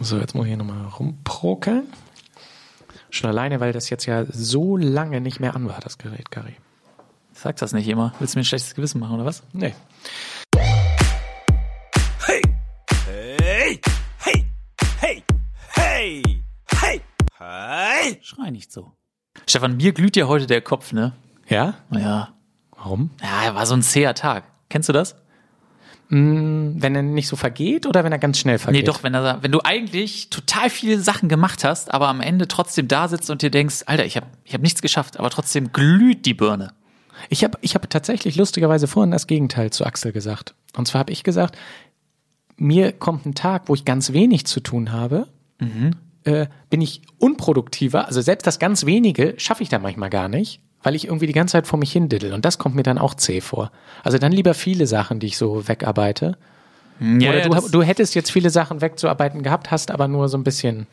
So, jetzt muss ich hier nochmal rumprokeln. Schon alleine, weil das jetzt ja so lange nicht mehr an war, das Gerät, Gary. Sag das nicht immer. Willst du mir ein schlechtes Gewissen machen, oder was? Nee. Hey! Hey! Hey! Hey! Hey! Hey! Hey! Schrei nicht so. Stefan, mir glüht ja heute der Kopf, ne? Ja? Ja. Warum? Ja, war so ein zäher Tag. Kennst du das? Wenn er nicht so vergeht oder wenn er ganz schnell vergeht? Nee, doch, wenn, er, wenn du eigentlich total viele Sachen gemacht hast, aber am Ende trotzdem da sitzt und dir denkst, Alter, ich habe ich hab nichts geschafft, aber trotzdem glüht die Birne. Ich habe ich hab tatsächlich lustigerweise vorhin das Gegenteil zu Axel gesagt. Und zwar habe ich gesagt, mir kommt ein Tag, wo ich ganz wenig zu tun habe, äh, bin ich unproduktiver. Also selbst das ganz wenige schaffe ich da manchmal gar nicht, weil ich irgendwie die ganze Zeit vor mich hin diddle. Und das kommt mir dann auch zäh vor. Also dann lieber viele Sachen, die ich so wegarbeite. Ja, Oder ja, du, du hättest jetzt viele Sachen wegzuarbeiten gehabt, hast aber nur so ein bisschen.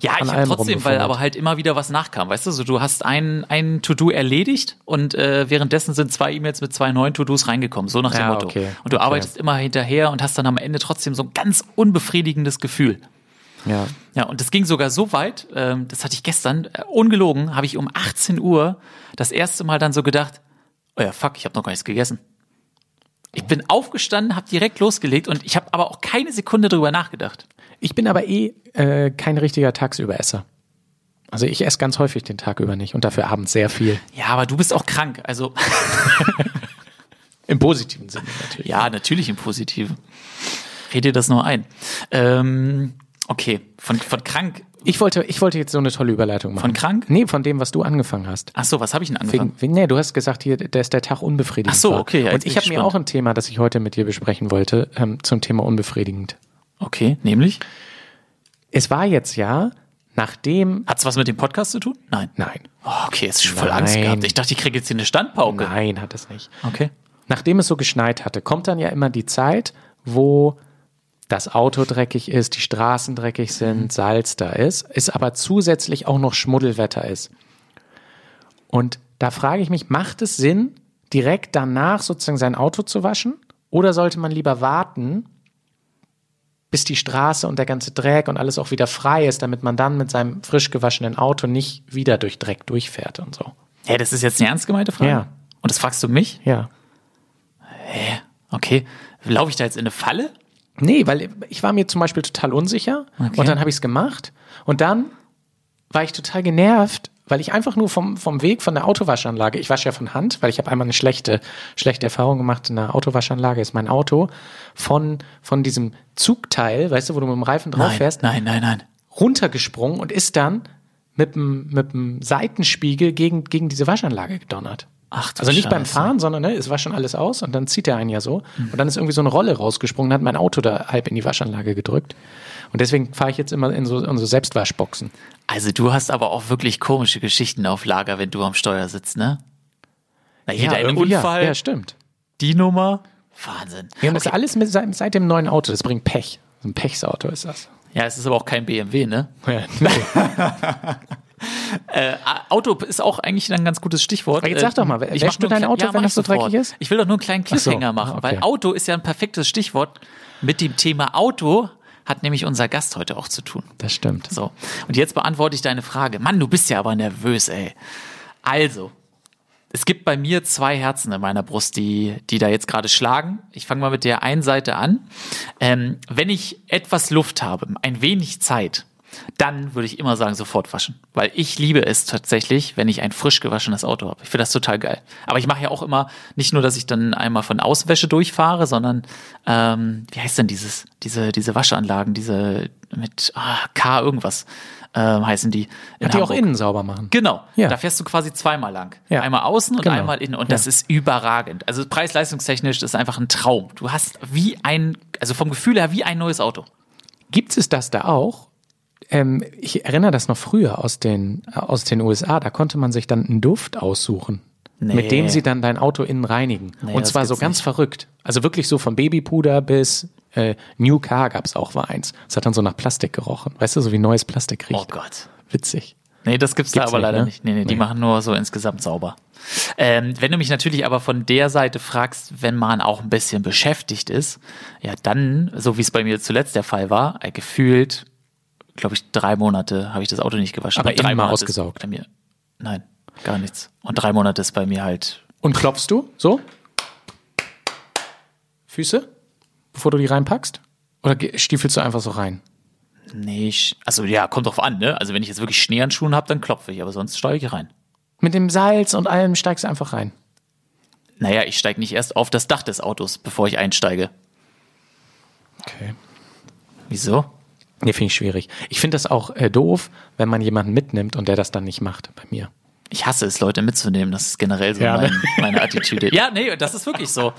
Ja, ich habe trotzdem, weil aber halt immer wieder was nachkam. Weißt du, so du hast ein, ein To-Do erledigt und äh, währenddessen sind zwei E-Mails mit zwei neuen To-Dos reingekommen, so nach dem Ja, Motto. okay, Und du okay. arbeitest immer hinterher und hast dann am Ende trotzdem so ein ganz unbefriedigendes Gefühl. Ja. Ja, und das ging sogar so weit, ähm, das hatte ich gestern, äh, ungelogen, habe ich um 18 Uhr das erste Mal dann so gedacht, oh ja, fuck, ich habe noch gar nichts gegessen. Ich bin aufgestanden, habe direkt losgelegt und ich habe aber auch keine Sekunde drüber nachgedacht. Ich bin aber eh äh, kein richtiger Tagsüberesser. Also ich esse ganz häufig den Tag über nicht und dafür abends sehr viel. Ja, aber du bist auch krank, also Im positiven Sinne natürlich. Ja, natürlich im Positiven. Red dir das nur ein. Ähm, okay, von, von krank. Ich wollte, ich wollte jetzt so eine tolle Überleitung machen. Von krank? Nee, von dem, was du angefangen hast. Ach so, was habe ich denn angefangen? Wegen, nee, du hast gesagt, hier, da ist der Tag unbefriedigend. Ach so, okay, ja, Und ich habe mir auch ein Thema, das ich heute mit dir besprechen wollte, ähm, zum Thema unbefriedigend. Okay, nämlich? Es war jetzt ja, nachdem. Hat's was mit dem Podcast zu tun? Nein. Nein. Oh, okay, jetzt schon voll Nein. Angst gehabt. Ich dachte, ich kriege jetzt hier eine Standpauke. Nein, hat es nicht. Okay. Nachdem es so geschneit hatte, kommt dann ja immer die Zeit, wo das Auto dreckig ist, die Straßen dreckig sind, Salz da ist, es aber zusätzlich auch noch Schmuddelwetter ist. Und da frage ich mich, macht es Sinn, direkt danach sozusagen sein Auto zu waschen? Oder sollte man lieber warten, bis die Straße und der ganze Dreck und alles auch wieder frei ist, damit man dann mit seinem frisch gewaschenen Auto nicht wieder durch Dreck durchfährt und so? Hä, das ist jetzt eine ernst gemeinte Frage? Ja. Und das fragst du mich? Ja. Okay. Laufe ich da jetzt in eine Falle? Nee, weil ich war mir zum Beispiel total unsicher Okay. und dann habe ich es gemacht und dann war ich total genervt, weil ich einfach nur vom, vom Weg von der Autowaschanlage, ich wasche ja von Hand, weil ich habe einmal eine schlechte, schlechte Erfahrung gemacht in der Autowaschanlage, ist mein Auto von, von diesem Zugteil, weißt du, wo du mit dem Reifen drauf Nein, fährst, nein, nein, nein. runtergesprungen und ist dann mit dem, mit dem Seitenspiegel gegen, gegen diese Waschanlage gedonnert. Ach Also nicht beim Scheiße. Fahren, sondern ne, es war schon alles aus und dann zieht er einen ja so. Und dann ist irgendwie so eine Rolle rausgesprungen, hat mein Auto da halb in die Waschanlage gedrückt. Und deswegen fahre ich jetzt immer in so, in so Selbstwaschboxen. Also du hast aber auch wirklich komische Geschichten auf Lager, wenn du am Steuer sitzt, ne? Na, hier dein irgendwie Unfall, Ja, ja, stimmt. die Nummer. Wahnsinn. Ja, und das ist alles mit, seit, seit dem neuen Auto. Das bringt Pech. So ein Pechsauto ist das. Ja, es ist aber auch kein BMW, ne? Ja, nee. Äh, Auto ist auch eigentlich ein ganz gutes Stichwort. Aber jetzt sag doch mal, Äh, ich wäschst mach du nur dein ein Auto, klein- wenn das so sofort. dreckig ist? Ich will doch nur einen kleinen so, Cliffhanger machen, okay. weil Auto ist ja ein perfektes Stichwort. Mit dem Thema Auto hat nämlich unser Gast heute auch zu tun. Das stimmt. So, und jetzt beantworte ich deine Frage. Mann, du bist ja aber nervös, ey. Also, es gibt bei mir zwei Herzen in meiner Brust, die, die da jetzt gerade schlagen. Ich fange mal mit der einen Seite an. Ähm, wenn ich etwas Luft habe, ein wenig Zeit, dann würde ich immer sagen, sofort waschen. Weil ich liebe es tatsächlich, wenn ich ein frisch gewaschenes Auto habe. Ich finde das total geil. Aber ich mache ja auch immer, nicht nur, dass ich dann einmal von Auswäsche durchfahre, sondern, ähm, wie heißt denn dieses, diese, diese Waschanlagen, diese mit ah, K irgendwas ähm, heißen die. in Die auch innen sauber machen. Genau. Ja. Da fährst du quasi zweimal lang. Ja. Einmal außen und Genau. einmal innen. Und Ja. das ist überragend. Also preis-leistungstechnisch ist einfach ein Traum. Du hast wie ein, also vom Gefühl her wie ein neues Auto. Gibt es das da auch? Ähm, ich erinnere das noch früher aus den, aus den USA. Da konnte man sich dann einen Duft aussuchen, Nee. mit dem sie dann dein Auto innen reinigen. Nee, Und zwar so ganz nicht. verrückt. Also wirklich so von Babypuder bis äh, New Car gab's auch mal eins. Das hat dann so nach Plastik gerochen. Weißt du, so wie neues Plastik riecht. Oh Gott. Witzig. Nee, das gibt's, Gibt's da aber nicht, leider ne? nicht. Nee, nee, die Nee. machen nur so insgesamt sauber. Ähm, wenn du mich natürlich aber von der Seite fragst, wenn man auch ein bisschen beschäftigt ist, ja dann, so wie es bei mir zuletzt der Fall war, äh, gefühlt glaube ich, drei Monate habe ich das Auto nicht gewaschen. Aber Und drei innen mal Monate ist ausgesaugt? Bei mir. Nein, gar nichts. Und drei Monate ist bei mir halt. Und klopfst du so? Füße? Bevor du die reinpackst? Oder stiefelst du einfach so rein? Nee, ich, also ja, kommt drauf an, ne? Also wenn ich jetzt wirklich Schnee an Schuhen habe, dann klopfe ich, aber sonst steige ich rein. Mit dem Salz und allem steigst du einfach rein. Naja, ich steige nicht erst auf das Dach des Autos, bevor ich einsteige. Okay. Wieso? Nee, finde ich schwierig. Ich finde das auch äh, doof, wenn man jemanden mitnimmt und der das dann nicht macht bei mir. Ich hasse es, Leute mitzunehmen. Das ist generell so Ja, ne? mein, meine Attitüde. Ja, nee, das ist wirklich so.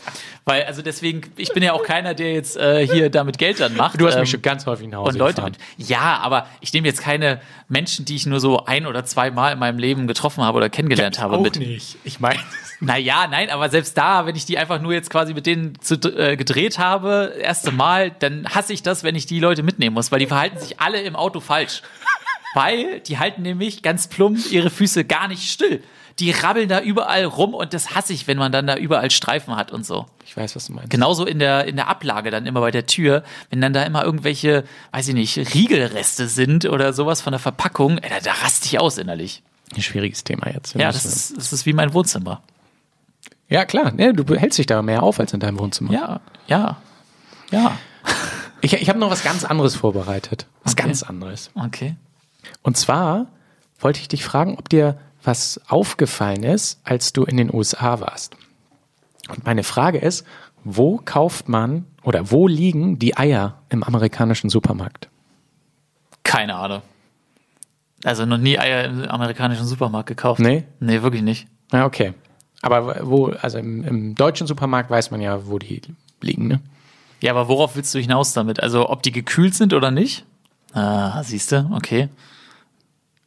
Weil, also deswegen, ich bin ja auch keiner, der jetzt äh, hier damit Geld dann macht. Du hast Ähm, mich schon ganz häufig nach Hause und Leute gefahren. mit. Ja, aber ich nehme jetzt keine Menschen, die ich nur so ein oder zwei Mal in meinem Leben getroffen habe oder kennengelernt habe auch mit. nicht. Ich meine, Naja, nein, aber selbst da, wenn ich die einfach nur jetzt quasi mit denen zu, äh, gedreht habe, erste Mal, dann hasse ich das, wenn ich die Leute mitnehmen muss, weil die verhalten sich alle im Auto falsch. Weil die halten nämlich ganz plump ihre Füße gar nicht still. Die rabbeln da überall rum und das hasse ich, wenn man dann da überall Streifen hat und so. ich weiß, was du meinst. Genauso in der, in der Ablage dann immer bei der Tür, wenn dann da immer irgendwelche, weiß ich nicht, Riegelreste sind oder sowas von der Verpackung, ey, da, da raste ich aus innerlich. Ein schwieriges Thema jetzt. Wir Ja, das ist, das ist wie mein Wohnzimmer. ja klar. Nee, du hältst dich da mehr auf als in deinem Wohnzimmer. Ja, ja, ja. Ich, ich habe noch was ganz anderes vorbereitet. Was Okay. ganz anderes. Okay. Und zwar wollte ich dich fragen, ob dir was aufgefallen ist, als du in den USA warst. Und meine Frage ist, wo kauft man oder wo liegen die Eier im amerikanischen Supermarkt? Keine Ahnung. Also noch nie Eier im amerikanischen Supermarkt gekauft. Nee? Nee, wirklich nicht. Ja, okay. Aber wo, also im, im deutschen Supermarkt weiß man ja, wo die liegen, ne? Ja, aber worauf willst du hinaus damit? Also ob die gekühlt sind oder nicht? Ah, siehst du, okay.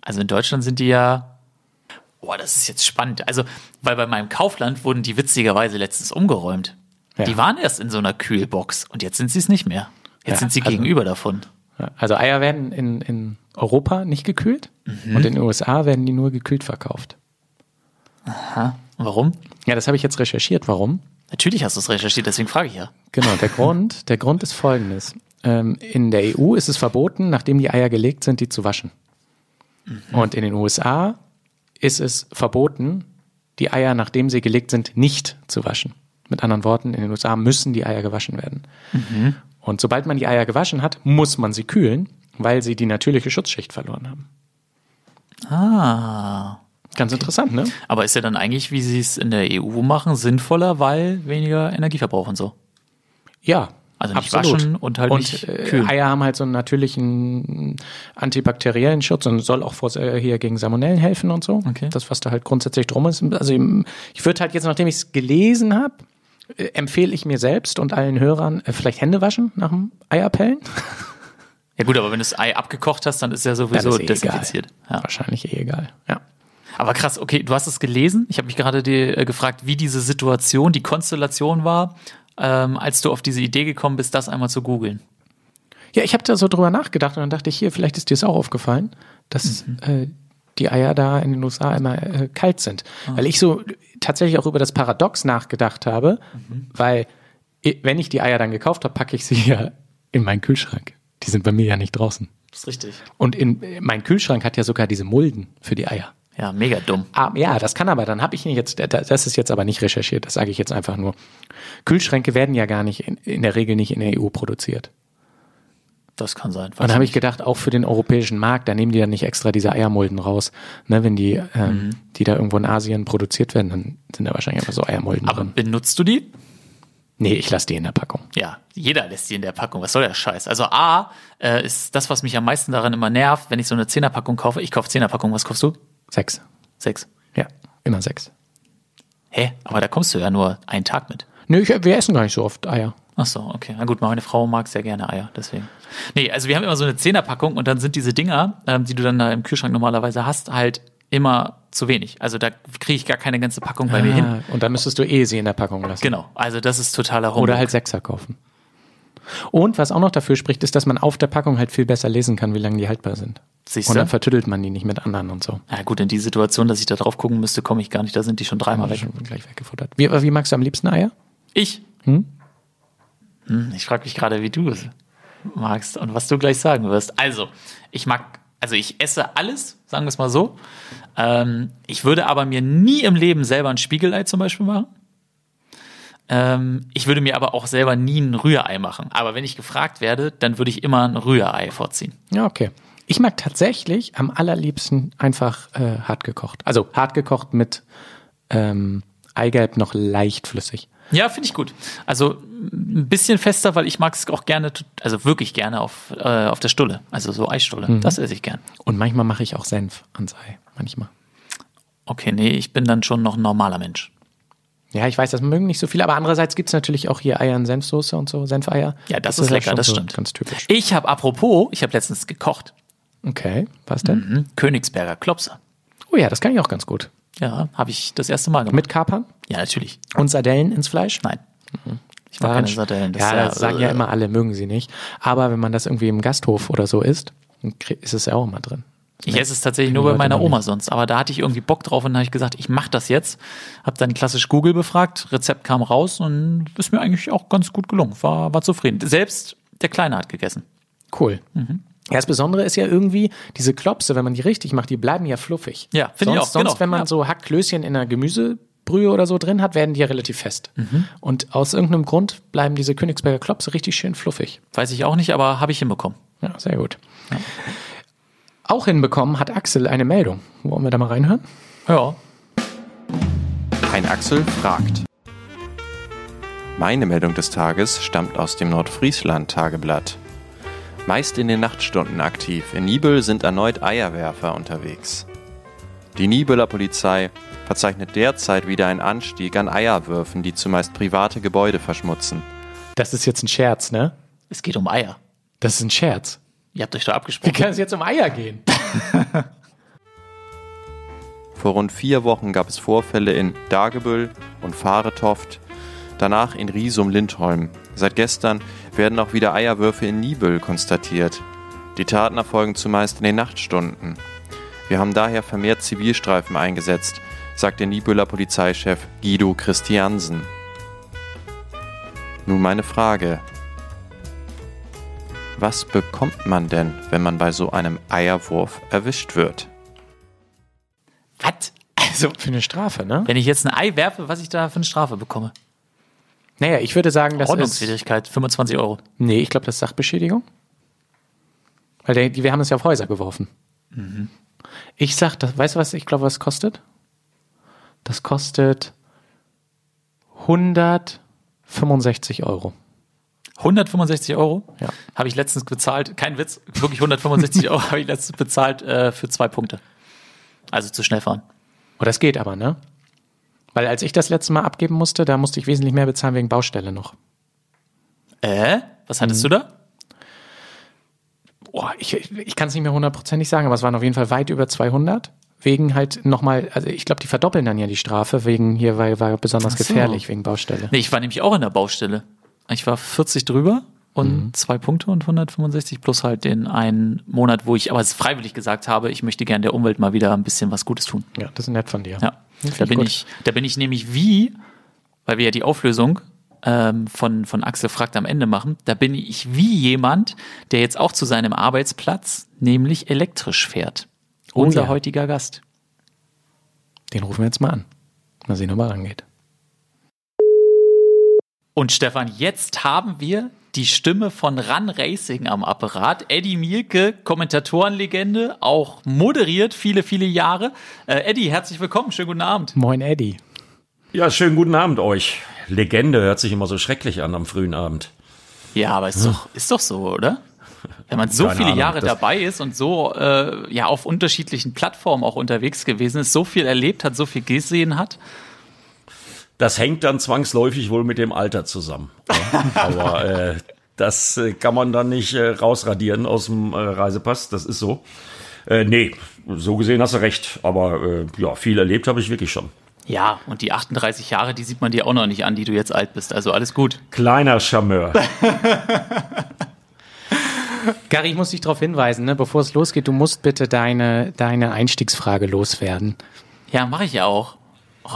Also in Deutschland sind die ja. Boah, das ist jetzt spannend. Also, weil bei meinem Kaufland wurden die witzigerweise letztens umgeräumt. Ja. Die waren erst in so einer Kühlbox und jetzt sind sie es nicht mehr. Jetzt Ja, sind sie also- gegenüber davon. Also Eier werden in, in Europa nicht gekühlt und in den USA werden die nur gekühlt verkauft. Und warum? Ja, das habe ich jetzt recherchiert. Warum? Natürlich hast du es recherchiert, deswegen frage ich ja. Genau, der Grund, der Grund ist folgendes. Ähm, in der EU ist es verboten, nachdem die Eier gelegt sind, die zu waschen. Und in den USA ist es verboten, die Eier, nachdem sie gelegt sind, nicht zu waschen. Mit anderen Worten, in den USA müssen die Eier gewaschen werden. Und sobald man die Eier gewaschen hat, muss man sie kühlen, weil sie die natürliche Schutzschicht verloren haben. Ah. Ganz interessant, ne? Aber ist ja dann eigentlich, wie sie es in der EU machen, sinnvoller, weil weniger Energieverbrauch und so. Ja. Also nicht absolut. waschen und halt nicht äh, kühlen. Eier haben halt so einen natürlichen antibakteriellen Schutz und soll auch vor, äh, hier gegen Salmonellen helfen und so. Okay. Das, was da halt grundsätzlich drum ist. Also ich würde halt jetzt, nachdem ich es gelesen habe, äh, empfehle ich mir selbst und allen Hörern äh, vielleicht Hände waschen nach dem Eierpellen. Ja gut, aber wenn du das Ei abgekocht hast, dann ist ja sowieso ist eh desinfiziert. Ja. Wahrscheinlich eh egal. Ja. Aber krass, okay, du hast es gelesen. Ich habe mich gerade äh, gefragt, wie diese Situation, die Konstellation war, ähm, als du auf diese Idee gekommen bist, das einmal zu googeln. Ja, ich habe da so drüber nachgedacht und dann dachte ich, hier, vielleicht ist dir es auch aufgefallen, dass äh, die Eier da in den USA immer äh, kalt sind. Weil ich so tatsächlich auch über das Paradox nachgedacht habe, weil i- wenn ich die Eier dann gekauft habe, packe ich sie ja in meinen Kühlschrank. Die sind bei mir ja nicht draußen. Das ist richtig. Und in, mein Kühlschrank hat ja sogar diese Mulden für die Eier. Ja, mega dumm. Ah, ja, das kann aber, dann habe ich jetzt, das ist jetzt aber nicht recherchiert, das sage ich jetzt einfach nur. Kühlschränke werden ja gar nicht, in, in der Regel nicht in der EU produziert. Das kann sein. Und dann habe ich gedacht, auch für den europäischen Markt, da nehmen die ja nicht extra diese Eiermulden raus. Ne, wenn die, ähm, die da irgendwo in Asien produziert werden, dann sind da wahrscheinlich einfach so Eiermulden Aber drin. benutzt du die? Nee, ich lasse die in der Packung. Ja, jeder lässt die in der Packung. Was soll der Scheiß? Also A, äh, ist das, was mich am meisten daran immer nervt, wenn ich so eine Zehnerpackung kaufe. Ich kaufe Zehnerpackung. Was kaufst du? Sechs. Sechs. Ja, immer sechs. Hä? Aber da kommst du ja nur einen Tag mit. Nö, ich, wir essen gar nicht so oft Eier. Ach so, okay. Na gut, meine Frau mag sehr gerne Eier, deswegen. Nee, also wir haben immer so eine Zehnerpackung und dann sind diese Dinger, ähm, die du dann da im Kühlschrank normalerweise hast, halt immer zu wenig. Also da kriege ich gar keine ganze Packung bei mir hin. Ah, und dann müsstest du eh sie in der Packung lassen. Genau, also das ist totaler Humbug. Oder halt Sechser kaufen. Und was auch noch dafür spricht, ist, dass man auf der Packung halt viel besser lesen kann, wie lange die haltbar sind. Siehst Und dann vertüttelt man die nicht mit anderen und so. Ja gut, in die Situation, dass ich da drauf gucken müsste, komme ich gar nicht. Da sind die schon dreimal weg. Schon gleich weggefuttert. Wie, wie magst du am liebsten Eier? Ich? Hm? Hm, ich frage mich gerade, wie du es. magst und was du gleich sagen wirst. Also, ich mag, also ich esse alles, sagen wir es mal so. Ähm, ich würde aber mir nie im Leben selber ein Spiegelei zum Beispiel machen. Ähm, ich würde mir aber auch selber nie ein Rührei machen. Aber wenn ich gefragt werde, dann würde ich immer ein Rührei vorziehen. Ja, okay. Ich mag tatsächlich am allerliebsten einfach äh, hart gekocht. Also hart gekocht mit ähm, Eigelb noch leicht flüssig. Ja, finde ich gut. Also ein bisschen fester, weil ich mag es auch gerne, also wirklich gerne auf, äh, auf der Stulle. Also so Eisstulle. Das esse ich gern. Und manchmal mache ich auch Senf ans Ei. Manchmal. Okay, nee, ich bin dann schon noch ein normaler Mensch. Ja, ich weiß, das mögen nicht so viele, aber andererseits gibt's natürlich auch hier Eier in Senfsoße und so, Senfeier. Ja, das, ist lecker, das so stimmt. Ganz typisch. Ich habe apropos, ich habe letztens gekocht. Okay, was denn? Mhm. Königsberger Klopse. Oh ja, das kann ich auch ganz gut. Ja, habe ich das erste Mal gemacht. Mit Kapern Ja, natürlich. und Sardellen ins Fleisch? Nein. Ich mag keine Sardellen. Das ja, das sagen ja äh, immer alle, mögen sie nicht. Aber wenn man das irgendwie im Gasthof oder so isst, ist es ja auch immer drin. Ich esse es tatsächlich nur bei meiner Oma nicht. sonst. Aber da hatte ich irgendwie Bock drauf und dann habe ich gesagt, ich mache das jetzt. Habe dann klassisch Google befragt, Rezept kam raus und ist mir eigentlich auch ganz gut gelungen. War, war zufrieden. Selbst der Kleine hat gegessen. Cool. Mhm. Ja, das Besondere ist ja irgendwie, diese Klopse, wenn man die richtig macht, die bleiben ja fluffig. Ja, finde ich Sonst- auch, genau, Sonst, wenn man ja. so Hackklößchen in einer Gemüsebrühe oder so drin hat, werden die ja relativ fest. Mhm. Und aus irgendeinem Grund bleiben diese Königsberger Klopse richtig schön fluffig. Weiß ich auch nicht, aber habe ich hinbekommen. Ja, sehr gut. Auch hinbekommen hat Axel eine Meldung. Wollen wir da mal reinhören? Ja. Ein Axel fragt. Meine Meldung des Tages stammt aus dem Nordfriesland-Tageblatt. Meist in den Nachtstunden aktiv. In Nibel sind erneut Eierwerfer unterwegs. Die Nibeler Polizei verzeichnet derzeit wieder einen Anstieg an Eierwürfen, die zumeist private Gebäude verschmutzen. Das ist jetzt ein Scherz, ne? Es geht um Eier. Das ist ein Scherz. Ihr habt euch da Wie abgesprochen. kann es jetzt um Eier gehen? Vor rund vier Wochen gab es Vorfälle in Dagebüll und Fahretoft, danach in Riesum-Lindholm. Seit gestern werden auch wieder Eierwürfe in Nibel konstatiert. Die Taten erfolgen zumeist in den Nachtstunden. Wir haben daher vermehrt Zivilstreifen eingesetzt, sagt der Nibeler Polizeichef Guido Christiansen. Nun meine Frage. Was bekommt man denn, wenn man bei so einem Eierwurf erwischt wird? Was? Also, Für eine Strafe, ne? wenn ich jetzt ein Ei werfe, was ich da für eine Strafe bekomme? Naja, ich würde sagen, das ist. Ordnungswidrigkeit, 25 Euro. Nee, ich glaube, das ist Sachbeschädigung. Weil der, die, wir haben es ja auf Häuser geworfen. Ich sag, das, weißt du was, ich glaube, was kostet? Das kostet 165 Euro. 165 Euro Ja. habe ich letztens bezahlt. Kein Witz, wirklich 165 Euro habe ich letztens bezahlt äh, für zwei Punkte. Also zu schnell fahren. Oh, das geht aber, ne? Weil als ich das letzte Mal abgeben musste, da musste ich wesentlich mehr bezahlen wegen Baustelle noch. Äh? Was hattest du da? Oh, ich ich kann es nicht mehr hundertprozentig sagen, aber es waren auf jeden Fall weit über 200. Wegen halt nochmal, also ich glaube, die verdoppeln dann ja die Strafe, wegen hier, weil war besonders so. gefährlich, wegen Baustelle. Nee, ich war nämlich auch in der Baustelle. Ich war 40 drüber und zwei Punkte und 165 plus halt den einen Monat, wo ich aber es freiwillig gesagt habe, ich möchte gerne der Umwelt mal wieder ein bisschen was Gutes tun. Ja, das ist nett von dir. Ja, da bin gut. ich, da bin ich nämlich wie, weil wir ja die Auflösung ähm, von, von Axel fragt am Ende machen, da bin ich wie jemand, der jetzt auch zu seinem Arbeitsplatz nämlich elektrisch fährt. Oh Unser ja. heutiger Gast. Den rufen wir jetzt mal an. Mal sehen, ob er rangeht. Und Stefan, jetzt haben wir die Stimme von Run Racing am Apparat. Eddie Mielke, Kommentatorenlegende, auch moderiert viele, viele Jahre. Äh, Eddie, herzlich willkommen, schönen guten Abend. Moin, Eddie. Ja, schönen guten Abend euch. Legende hört sich immer so schrecklich an am frühen Abend. Ja, aber ist doch, ist doch so, oder? Wenn man so Keine viele Ahnung, Jahre dabei ist und so äh, ja auf unterschiedlichen Plattformen auch unterwegs gewesen ist, so viel erlebt hat, so viel gesehen hat. Das hängt dann zwangsläufig wohl mit dem Alter zusammen. Ja, Aber äh, das äh, kann man dann nicht äh, rausradieren aus dem äh, Reisepass. Das ist so. Äh, nee, so gesehen hast du recht. Aber äh, ja, viel erlebt habe ich wirklich schon. Ja, und die 38 Jahre, die sieht man dir auch noch nicht an, die du jetzt alt bist. Also alles gut. Kleiner Charmeur. Gary, ich muss dich darauf hinweisen, ne, bevor es losgeht, du musst bitte deine, deine Einstiegsfrage loswerden. Ja, mache ich ja auch. Oh,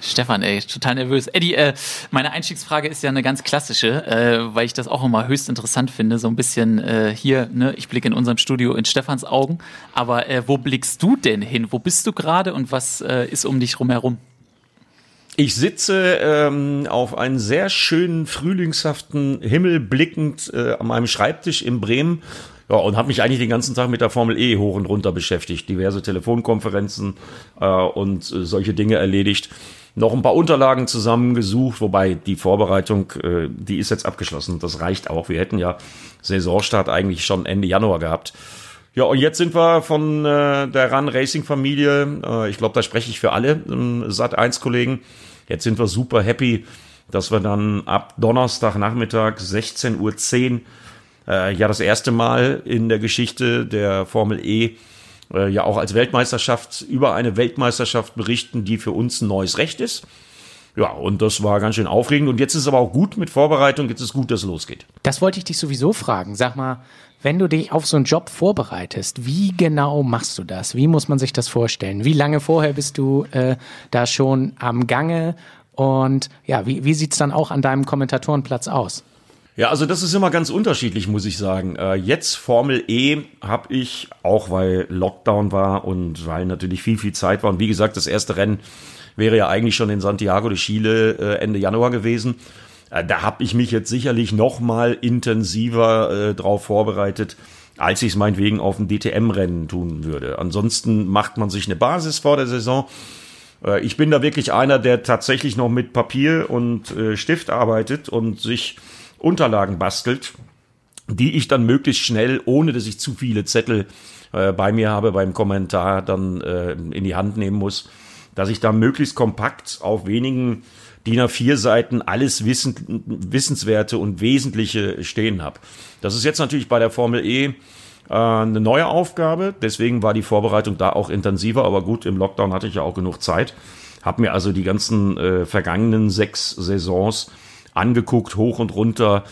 Stefan, ey, total nervös. Eddie, äh, meine Einstiegsfrage ist ja eine ganz klassische, äh, weil ich das auch immer höchst interessant finde. So ein bisschen äh, hier, ne, ich blicke in unserem Studio in Stefans Augen. Aber äh, wo blickst du denn hin? Wo bist du gerade und was äh, ist um dich rumherum? Ich sitze ähm, auf einen sehr schönen frühlingshaften Himmel blickend äh, an meinem Schreibtisch in Bremen. Ja, und habe mich eigentlich den ganzen Tag mit der Formel E hoch und runter beschäftigt. Diverse Telefonkonferenzen äh, und äh, solche Dinge erledigt. Noch ein paar Unterlagen zusammengesucht, wobei die Vorbereitung, äh, die ist jetzt abgeschlossen. Das reicht auch. Wir hätten ja Saisonstart eigentlich schon Ende Januar gehabt. Ja, und jetzt sind wir von äh, der Run Racing Familie, äh, ich glaube, da spreche ich für alle ähm, Sat 1 Kollegen, Jetzt sind wir super happy, dass wir dann ab Donnerstagnachmittag 16.10 Uhr äh, ja das erste Mal in der Geschichte der Formel E äh, ja auch als Weltmeisterschaft über eine Weltmeisterschaft berichten, die für uns ein neues Recht ist. Ja, und das war ganz schön aufregend. Und jetzt ist es aber auch gut mit Vorbereitung. Jetzt ist gut, dass es losgeht. Das wollte ich dich sowieso fragen. Sag mal, wenn du dich auf so einen Job vorbereitest, wie genau machst du das? Wie muss man sich das vorstellen? Wie lange vorher bist du äh, da schon am Gange? Und ja, wie, wie sieht's dann auch an deinem Kommentatorenplatz aus? Ja, also das ist immer ganz unterschiedlich, muss ich sagen. Äh, jetzt Formel E habe ich, auch weil Lockdown war und weil natürlich viel, viel Zeit war. Und wie gesagt, das erste Rennen wäre ja eigentlich schon in Santiago de Chile äh, Ende Januar gewesen. Äh, da habe ich mich jetzt sicherlich noch mal intensiver drauf vorbereitet, als ich es meinetwegen auf dem DTM-Rennen tun würde. Ansonsten macht man sich eine Basis vor der Saison. Ich bin da wirklich einer, der tatsächlich noch mit Papier und Stift arbeitet und sich Unterlagen bastelt, die ich dann möglichst schnell, ohne dass ich zu viele Zettel äh, bei mir habe beim Kommentar, dann äh, in die Hand nehmen muss, dass ich da möglichst kompakt auf wenigen DIN A4 Seiten alles Wissen, Wissenswerte und Wesentliche stehen habe. Das ist jetzt natürlich bei der Formel E äh, eine neue Aufgabe. Deswegen war die Vorbereitung da auch intensiver. Aber gut, im Lockdown hatte ich ja auch genug Zeit. Hab mir also die ganzen äh, vergangenen sechs Saisons angeguckt, hoch und runter,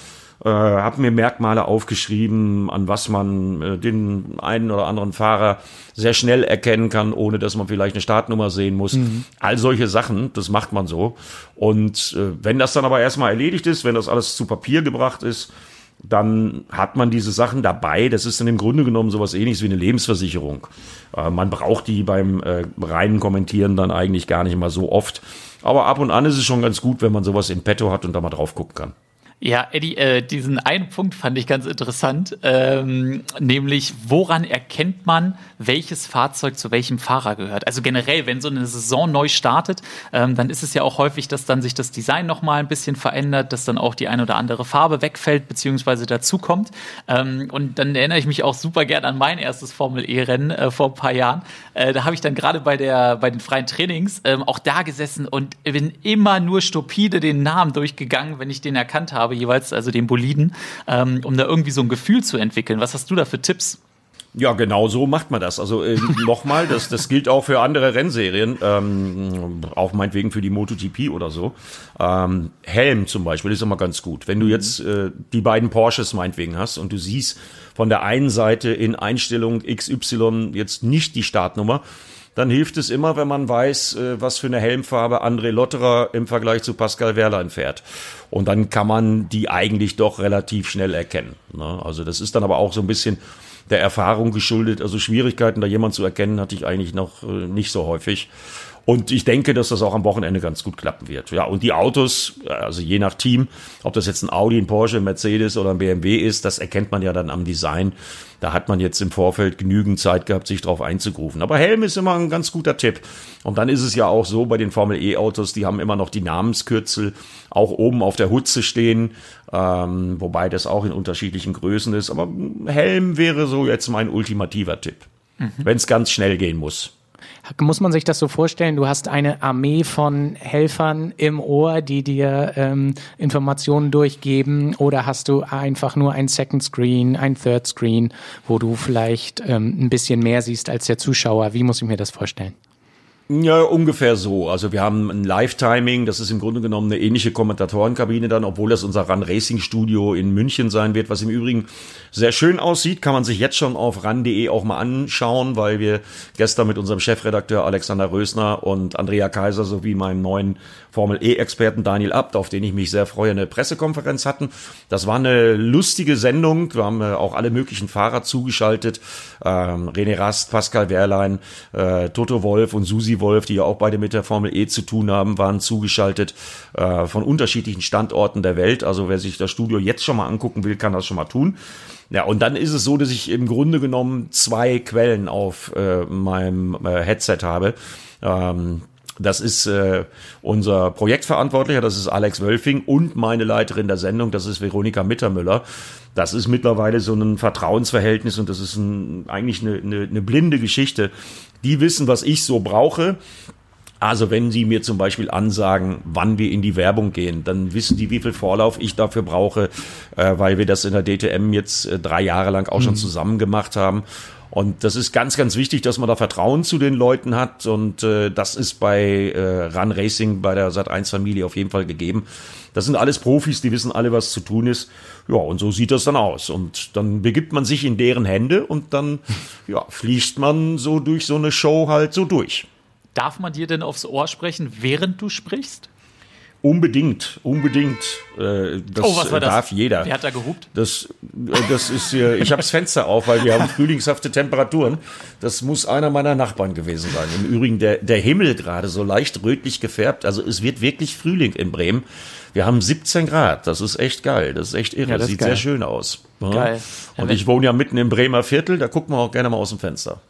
äh, habe mir Merkmale aufgeschrieben, an was man äh, den einen oder anderen Fahrer sehr schnell erkennen kann, ohne dass man vielleicht eine Startnummer sehen muss. Mhm. All solche Sachen, das macht man so. Und äh, wenn das dann aber erstmal erledigt ist, wenn das alles zu Papier gebracht ist, dann hat man diese Sachen dabei. Das ist dann im Grunde genommen sowas ähnliches wie eine Lebensversicherung. Äh, man braucht die beim äh, reinen Kommentieren dann eigentlich gar nicht mal so oft. Aber ab und an ist es schon ganz gut, wenn man sowas in petto hat und da mal drauf gucken kann. Ja, Eddie, äh, diesen einen Punkt fand ich ganz interessant, ähm, nämlich woran erkennt man, welches Fahrzeug zu welchem Fahrer gehört? Also generell, wenn so eine Saison neu startet, ähm, dann ist es ja auch häufig, dass dann sich das Design nochmal ein bisschen verändert, dass dann auch die ein oder andere Farbe wegfällt beziehungsweise dazukommt. Ähm, und dann erinnere ich mich auch super gern an mein erstes Formel-E-Rennen äh, vor ein paar Jahren. Äh, da habe ich dann gerade bei bei den freien Trainings ähm, auch da gesessen und bin immer nur stupide den Namen durchgegangen, wenn ich den erkannt habe habe, jeweils, also den Boliden, ähm, um da irgendwie so ein Gefühl zu entwickeln. Was hast du da für Tipps? Ja, genau so macht man das. Also äh, nochmal, das, das gilt auch für andere Rennserien, ähm, auch meinetwegen für die MotoGP oder so. Ähm, Helm zum Beispiel ist immer ganz gut. Wenn du jetzt äh, die beiden Porsches meinetwegen hast und du siehst von der einen Seite in Einstellung XY jetzt nicht die Startnummer, dann hilft es immer, wenn man weiß, äh, was für eine Helmfarbe André Lotterer im Vergleich zu Pascal Wehrlein fährt. Und dann kann man die eigentlich doch relativ schnell erkennen. Ne? Also das ist dann aber auch so ein bisschen der Erfahrung geschuldet. Also Schwierigkeiten, da jemand zu erkennen, hatte ich eigentlich noch äh, nicht so häufig. Und ich denke, dass das auch am Wochenende ganz gut klappen wird. Ja, und die Autos, also je nach Team, ob das jetzt ein Audi, ein Porsche, ein Mercedes oder ein BMW ist, das erkennt man ja dann am Design. Da hat man jetzt im Vorfeld genügend Zeit gehabt, sich drauf einzugrufen. Aber Helm ist immer ein ganz guter Tipp. Und dann ist es ja auch so bei den Formel E Autos, die haben immer noch die Namenskürzel auch oben auf der Hutze stehen, ähm, wobei das auch in unterschiedlichen Größen ist. Aber Helm wäre so jetzt mein ultimativer Tipp, mhm. wenn es ganz schnell gehen muss. Muss man sich das so vorstellen? Du hast eine Armee von Helfern im Ohr, die dir ähm, Informationen durchgeben, oder hast du einfach nur ein Second Screen, ein Third Screen, wo du vielleicht ähm, ein bisschen mehr siehst als der Zuschauer? Wie muss ich mir das vorstellen? Ja, ungefähr so. Also wir haben ein Live-Timing, das ist im Grunde genommen eine ähnliche Kommentatorenkabine dann, obwohl das unser Run Racing Studio in München sein wird, was im Übrigen sehr schön aussieht, kann man sich jetzt schon auf ran.de auch mal anschauen, weil wir gestern mit unserem Chefredakteur Alexander Rösner und Andrea Kaiser sowie meinem neuen Formel E-Experten Daniel Abt, auf den ich mich sehr freue, eine Pressekonferenz hatten. Das war eine lustige Sendung. Wir haben äh, auch alle möglichen Fahrer zugeschaltet. Ähm, René Rast, Pascal Wehrlein, äh, Toto Wolf und Susi Wolf, die ja auch beide mit der Formel E zu tun haben, waren zugeschaltet äh, von unterschiedlichen Standorten der Welt. Also wer sich das Studio jetzt schon mal angucken will, kann das schon mal tun. Ja, und dann ist es so, dass ich im Grunde genommen zwei Quellen auf äh, meinem äh, Headset habe. Ähm, das ist äh, unser Projektverantwortlicher, das ist Alex Wölfing und meine Leiterin der Sendung, das ist Veronika Mittermüller. Das ist mittlerweile so ein Vertrauensverhältnis und das ist ein, eigentlich eine, eine, eine blinde Geschichte. Die wissen, was ich so brauche. Also wenn Sie mir zum Beispiel ansagen, wann wir in die Werbung gehen, dann wissen die, wie viel Vorlauf ich dafür brauche, äh, weil wir das in der DTM jetzt äh, drei Jahre lang auch schon mhm. zusammen gemacht haben. Und das ist ganz, ganz wichtig, dass man da Vertrauen zu den Leuten hat. Und äh, das ist bei äh, Run Racing, bei der Sat1-Familie auf jeden Fall gegeben. Das sind alles Profis, die wissen alle, was zu tun ist. Ja, und so sieht das dann aus. Und dann begibt man sich in deren Hände und dann ja, fließt man so durch so eine Show halt so durch. Darf man dir denn aufs Ohr sprechen, während du sprichst? Unbedingt, unbedingt. Äh, das oh, was war das? darf jeder. Wer hat da gehupt? Das, äh, das ist, äh, ich habe das Fenster auf, weil wir haben frühlingshafte Temperaturen. Das muss einer meiner Nachbarn gewesen sein. Im Übrigen der, der Himmel gerade so leicht rötlich gefärbt. Also es wird wirklich Frühling in Bremen. Wir haben 17 Grad. Das ist echt geil. Das ist echt irre. Ja, das Sieht sehr schön aus. Geil. Und ich wohne ja mitten im Bremer Viertel. Da gucken wir auch gerne mal aus dem Fenster.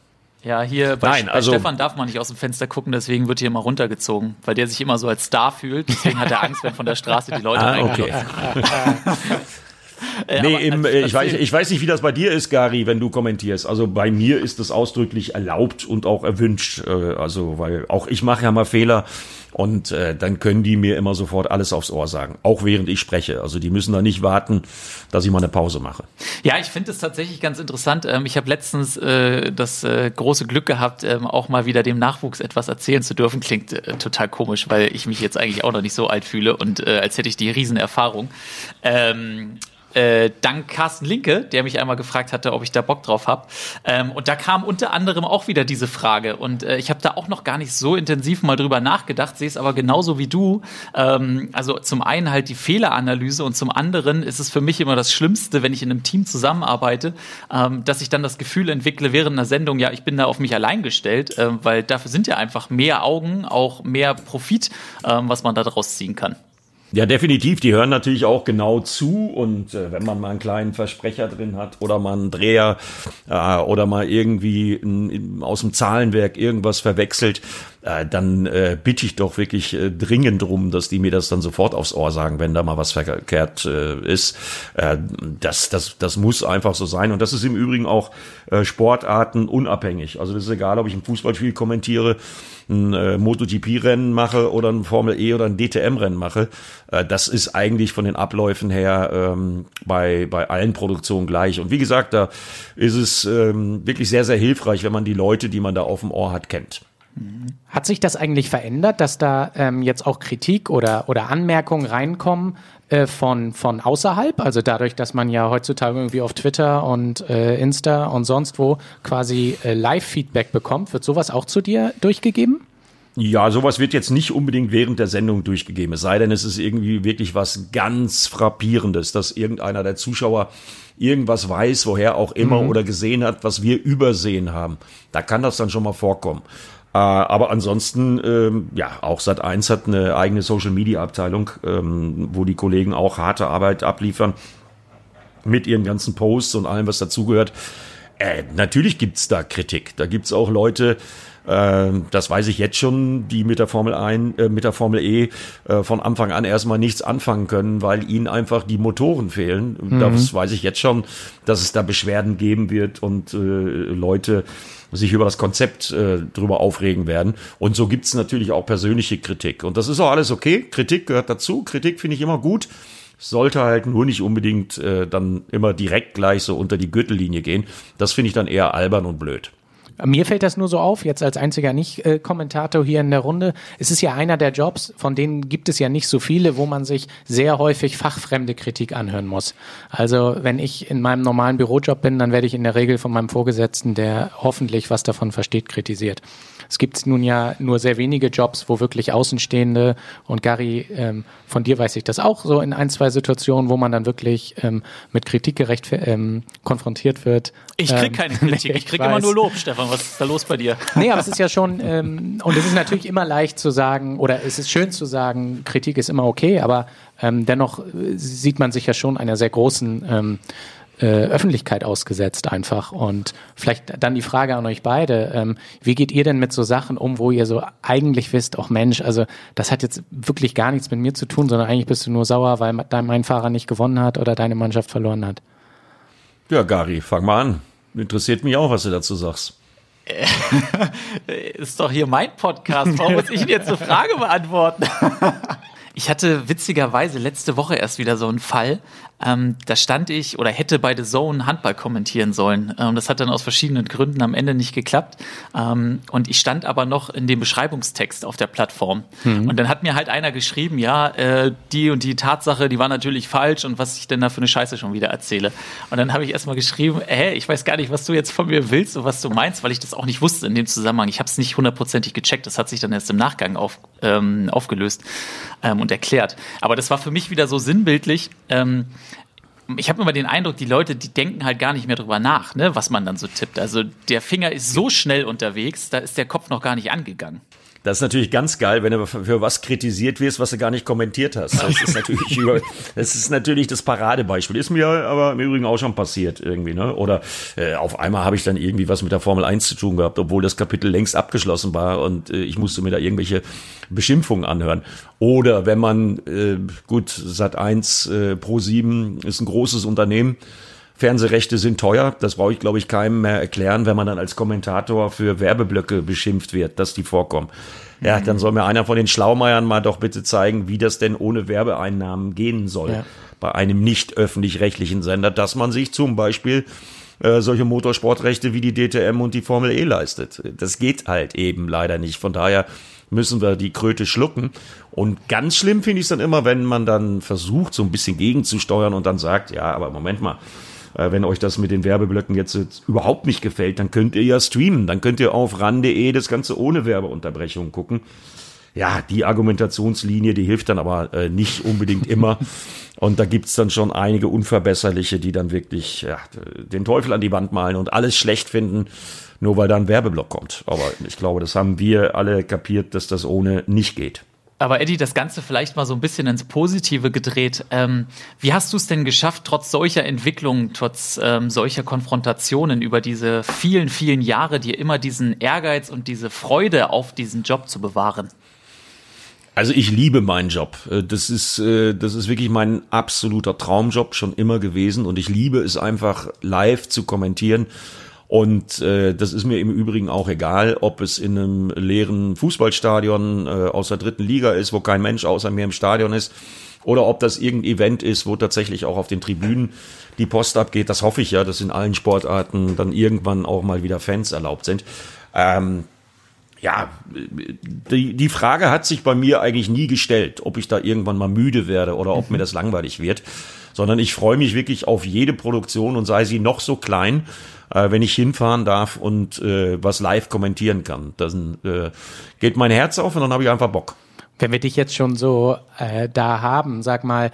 Ja, hier bei, Nein, also, bei Stefan darf man nicht aus dem Fenster gucken, deswegen wird hier immer runtergezogen, weil der sich immer so als Star fühlt. Deswegen hat er Angst, wenn von der Straße die Leute ah, okay. Äh, nee, im, ich, weiß, ich weiß nicht, wie das bei dir ist, Gary, wenn du kommentierst. Also bei mir ist das ausdrücklich erlaubt und auch erwünscht. Äh, also, weil auch ich mache ja mal Fehler und äh, dann können die mir immer sofort alles aufs Ohr sagen, auch während ich spreche. Also die müssen da nicht warten, dass ich mal eine Pause mache. Ja, ich finde es tatsächlich ganz interessant. Ähm, ich habe letztens äh, das äh, große Glück gehabt, ähm, auch mal wieder dem Nachwuchs etwas erzählen zu dürfen. Klingt äh, total komisch, weil ich mich jetzt eigentlich auch noch nicht so alt fühle und äh, als hätte ich die Riesenerfahrung. Ähm, äh, dank Carsten Linke, der mich einmal gefragt hatte, ob ich da Bock drauf habe. Ähm, und da kam unter anderem auch wieder diese Frage. Und äh, ich habe da auch noch gar nicht so intensiv mal drüber nachgedacht, sehe es aber genauso wie du. Ähm, also zum einen halt die Fehleranalyse und zum anderen ist es für mich immer das Schlimmste, wenn ich in einem Team zusammenarbeite, ähm, dass ich dann das Gefühl entwickle während einer Sendung, ja, ich bin da auf mich allein gestellt, äh, weil dafür sind ja einfach mehr Augen, auch mehr Profit, ähm, was man da draus ziehen kann. Ja, definitiv. Die hören natürlich auch genau zu und äh, wenn man mal einen kleinen Versprecher drin hat oder mal einen Dreher äh, oder mal irgendwie in, aus dem Zahlenwerk irgendwas verwechselt, äh, dann äh, bitte ich doch wirklich äh, dringend drum, dass die mir das dann sofort aufs Ohr sagen, wenn da mal was verkehrt äh, ist. Äh, das, das, das muss einfach so sein und das ist im Übrigen auch äh, Sportarten unabhängig. Also das ist egal, ob ich ein Fußballspiel kommentiere ein äh, MotoGP-Rennen mache oder ein Formel E oder ein DTM-Rennen mache. Äh, das ist eigentlich von den Abläufen her ähm, bei, bei allen Produktionen gleich. Und wie gesagt, da ist es ähm, wirklich sehr, sehr hilfreich, wenn man die Leute, die man da auf dem Ohr hat, kennt. Hat sich das eigentlich verändert, dass da ähm, jetzt auch Kritik oder, oder Anmerkungen reinkommen äh, von, von außerhalb? Also dadurch, dass man ja heutzutage irgendwie auf Twitter und äh, Insta und sonst wo quasi äh, Live-Feedback bekommt, wird sowas auch zu dir durchgegeben? Ja, sowas wird jetzt nicht unbedingt während der Sendung durchgegeben. Es sei denn, es ist irgendwie wirklich was ganz Frappierendes, dass irgendeiner der Zuschauer irgendwas weiß, woher auch immer, mhm. oder gesehen hat, was wir übersehen haben. Da kann das dann schon mal vorkommen. Äh, aber ansonsten, ähm, ja, auch Sat1 hat eine eigene Social Media Abteilung, ähm, wo die Kollegen auch harte Arbeit abliefern mit ihren ganzen Posts und allem, was dazugehört. Äh, natürlich gibt's da Kritik. Da gibt's auch Leute, äh, das weiß ich jetzt schon, die mit der Formel 1, äh, mit der Formel E äh, von Anfang an erstmal nichts anfangen können, weil ihnen einfach die Motoren fehlen. Mhm. Das weiß ich jetzt schon, dass es da Beschwerden geben wird und äh, Leute sich über das Konzept äh, drüber aufregen werden. Und so gibt's natürlich auch persönliche Kritik. Und das ist auch alles okay. Kritik gehört dazu. Kritik finde ich immer gut. Sollte halt nur nicht unbedingt äh, dann immer direkt gleich so unter die Gürtellinie gehen. Das finde ich dann eher albern und blöd. Mir fällt das nur so auf, jetzt als einziger Nicht-Kommentator hier in der Runde. Es ist ja einer der Jobs, von denen gibt es ja nicht so viele, wo man sich sehr häufig fachfremde Kritik anhören muss. Also wenn ich in meinem normalen Bürojob bin, dann werde ich in der Regel von meinem Vorgesetzten, der hoffentlich was davon versteht, kritisiert. Es gibt nun ja nur sehr wenige Jobs, wo wirklich Außenstehende und Gary, ähm, von dir weiß ich das auch so in ein, zwei Situationen, wo man dann wirklich ähm, mit Kritik gerecht ähm, konfrontiert wird. Ich krieg Ähm, keine Kritik, ich krieg weiß. immer nur Lob, Stefan. Was ist da los bei dir? Nee, aber es ist ja schon, ähm, und es ist natürlich immer leicht zu sagen, oder es ist schön zu sagen, Kritik ist immer okay, aber ähm, dennoch äh, sieht man sich ja schon einer sehr großen ähm, äh, Öffentlichkeit ausgesetzt einfach. Und vielleicht dann die Frage an euch beide, ähm, wie geht ihr denn mit so Sachen um, wo ihr so eigentlich wisst, auch Mensch, also das hat jetzt wirklich gar nichts mit mir zu tun, sondern eigentlich bist du nur sauer, weil dein mein Fahrer nicht gewonnen hat oder deine Mannschaft verloren hat. Ja, Gary, fang mal an. Interessiert mich auch, was du dazu sagst. Ist doch hier mein Podcast. Warum muss ich denn jetzt eine Frage beantworten? Ich hatte witzigerweise letzte Woche erst wieder so einen Fall. Ähm, da stand ich oder hätte bei The Zone Handball kommentieren sollen. Ähm, das hat dann aus verschiedenen Gründen am Ende nicht geklappt. Ähm, und ich stand aber noch in dem Beschreibungstext auf der Plattform. Und dann hat mir halt einer geschrieben, ja, äh, die und die Tatsache, die war natürlich falsch und was ich denn da für eine Scheiße schon wieder erzähle. Und dann habe ich erstmal geschrieben, hä, ich weiß gar nicht, was du jetzt von mir willst und was du meinst, weil ich das auch nicht wusste in dem Zusammenhang. Ich habe es nicht hundertprozentig gecheckt. Das hat sich dann erst im Nachgang auf, ähm, aufgelöst ähm, und erklärt. Aber das war für mich wieder so sinnbildlich. Ähm, ich habe immer den Eindruck, die Leute, die denken halt gar nicht mehr drüber nach, ne, was man dann so tippt. Also der Finger ist so schnell unterwegs, da ist der Kopf noch gar nicht angegangen. Das ist natürlich ganz geil, wenn du für was kritisiert wirst, was du gar nicht kommentiert hast. Das ist natürlich, über, das, ist natürlich das Paradebeispiel. Ist mir aber im Übrigen auch schon passiert irgendwie. Ne? Oder äh, auf einmal habe ich dann irgendwie was mit der Formel 1 zu tun gehabt, obwohl das Kapitel längst abgeschlossen war und äh, ich musste mir da irgendwelche Beschimpfungen anhören. Oder wenn man, äh, gut, Sat 1 äh, Pro 7 ist ein großes Unternehmen, Fernsehrechte sind teuer, das brauche ich, glaube ich, keinem mehr erklären, wenn man dann als Kommentator für Werbeblöcke beschimpft wird, dass die vorkommen. Ja, dann soll mir einer von den Schlaumeiern mal doch bitte zeigen, wie das denn ohne Werbeeinnahmen gehen soll. Ja. Bei einem nicht öffentlich-rechtlichen Sender, dass man sich zum Beispiel äh, solche Motorsportrechte wie die DTM und die Formel E leistet. Das geht halt eben leider nicht. Von daher müssen wir die Kröte schlucken. Und ganz schlimm finde ich es dann immer, wenn man dann versucht, so ein bisschen gegenzusteuern und dann sagt, ja, aber Moment mal, äh, wenn euch das mit den Werbeblöcken jetzt, jetzt überhaupt nicht gefällt, dann könnt ihr ja streamen. Dann könnt ihr auf ran.de das Ganze ohne Werbeunterbrechung gucken. Ja, die Argumentationslinie, die hilft dann aber äh, nicht unbedingt immer. Und da gibt's dann schon einige Unverbesserliche, die dann wirklich ja, den Teufel an die Wand malen und alles schlecht finden, nur weil da ein Werbeblock kommt. Aber ich glaube, das haben wir alle kapiert, dass das ohne nicht geht. Aber Eddie, das Ganze vielleicht mal so ein bisschen ins Positive gedreht. Ähm, wie hast du es denn geschafft, trotz solcher Entwicklungen, trotz ähm, solcher Konfrontationen über diese vielen, vielen Jahre, dir immer diesen Ehrgeiz und diese Freude auf diesen Job zu bewahren? Also ich liebe meinen Job. Äh, Das ist, äh, das ist wirklich mein absoluter Traumjob schon immer gewesen und ich liebe es einfach live zu kommentieren. Und äh, das ist mir im Übrigen auch egal, ob es in einem leeren Fußballstadion äh, aus der dritten Liga ist, wo kein Mensch außer mir im Stadion ist, oder ob das irgendein Event ist, wo tatsächlich auch auf den Tribünen die Post abgeht. Das hoffe ich ja, dass in allen Sportarten dann irgendwann auch mal wieder Fans erlaubt sind. Ähm, ja, die, die Frage hat sich bei mir eigentlich nie gestellt, ob ich da irgendwann mal müde werde oder ob mir das langweilig wird, sondern ich freue mich wirklich auf jede Produktion und sei sie noch so klein, äh, wenn ich hinfahren darf und äh, was live kommentieren kann. Dann äh, geht mein Herz auf und dann habe ich einfach Bock. Wenn wir dich jetzt schon so äh, da haben, sag mal,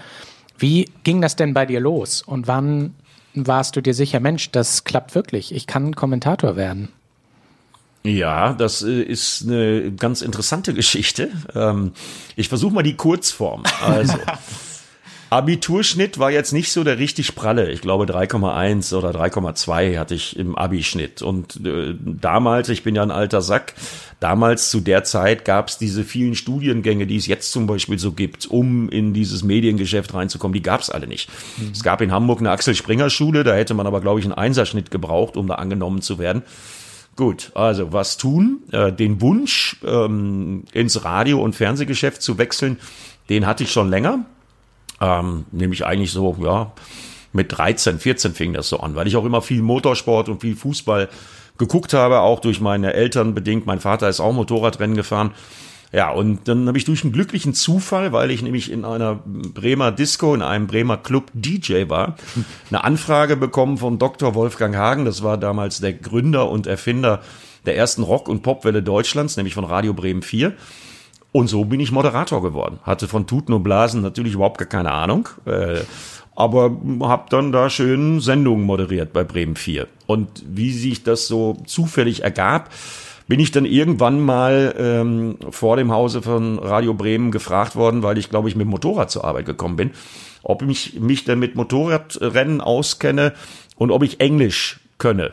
wie ging das denn bei dir los? Und wann warst du dir sicher, Mensch, das klappt wirklich, ich kann Kommentator werden? Ja, das äh, ist eine ganz interessante Geschichte. Ähm, ich versuche mal die Kurzform. Also, Abiturschnitt war jetzt nicht so der richtig pralle. Ich glaube 3,1 oder 3,2 hatte ich im Abischnitt. Und äh, damals, ich bin ja ein alter Sack, damals zu der Zeit gab es diese vielen Studiengänge, die es jetzt zum Beispiel so gibt, um in dieses Mediengeschäft reinzukommen, die gab es alle nicht. Es gab in Hamburg eine Axel Springer Schule, da hätte man aber, glaube ich, einen Einserschnitt gebraucht, um da angenommen zu werden. Gut, also was tun? Äh, den Wunsch, ähm, ins Radio- und Fernsehgeschäft zu wechseln, den hatte ich schon länger. Ähm, nämlich eigentlich so, ja, mit 13, 14 fing das so an, weil ich auch immer viel Motorsport und viel Fußball geguckt habe, auch durch meine Eltern bedingt. Mein Vater ist auch Motorradrennen gefahren. Ja, und dann habe ich durch einen glücklichen Zufall, weil ich nämlich in einer Bremer Disco, in einem Bremer Club DJ war, eine Anfrage bekommen von Dr. Wolfgang Hagen. Das war damals der Gründer und Erfinder der ersten Rock- und Popwelle Deutschlands, nämlich von Radio Bremen 4. Und so bin ich Moderator geworden. Hatte von Tuten und Blasen natürlich überhaupt gar keine Ahnung. Äh, aber habe dann da schön Sendungen moderiert bei Bremen 4. Und wie sich das so zufällig ergab, bin ich dann irgendwann mal ähm, vor dem Hause von Radio Bremen gefragt worden, weil ich, glaube ich, mit dem Motorrad zur Arbeit gekommen bin, ob ich mich denn mit Motorradrennen auskenne und ob ich Englisch könne.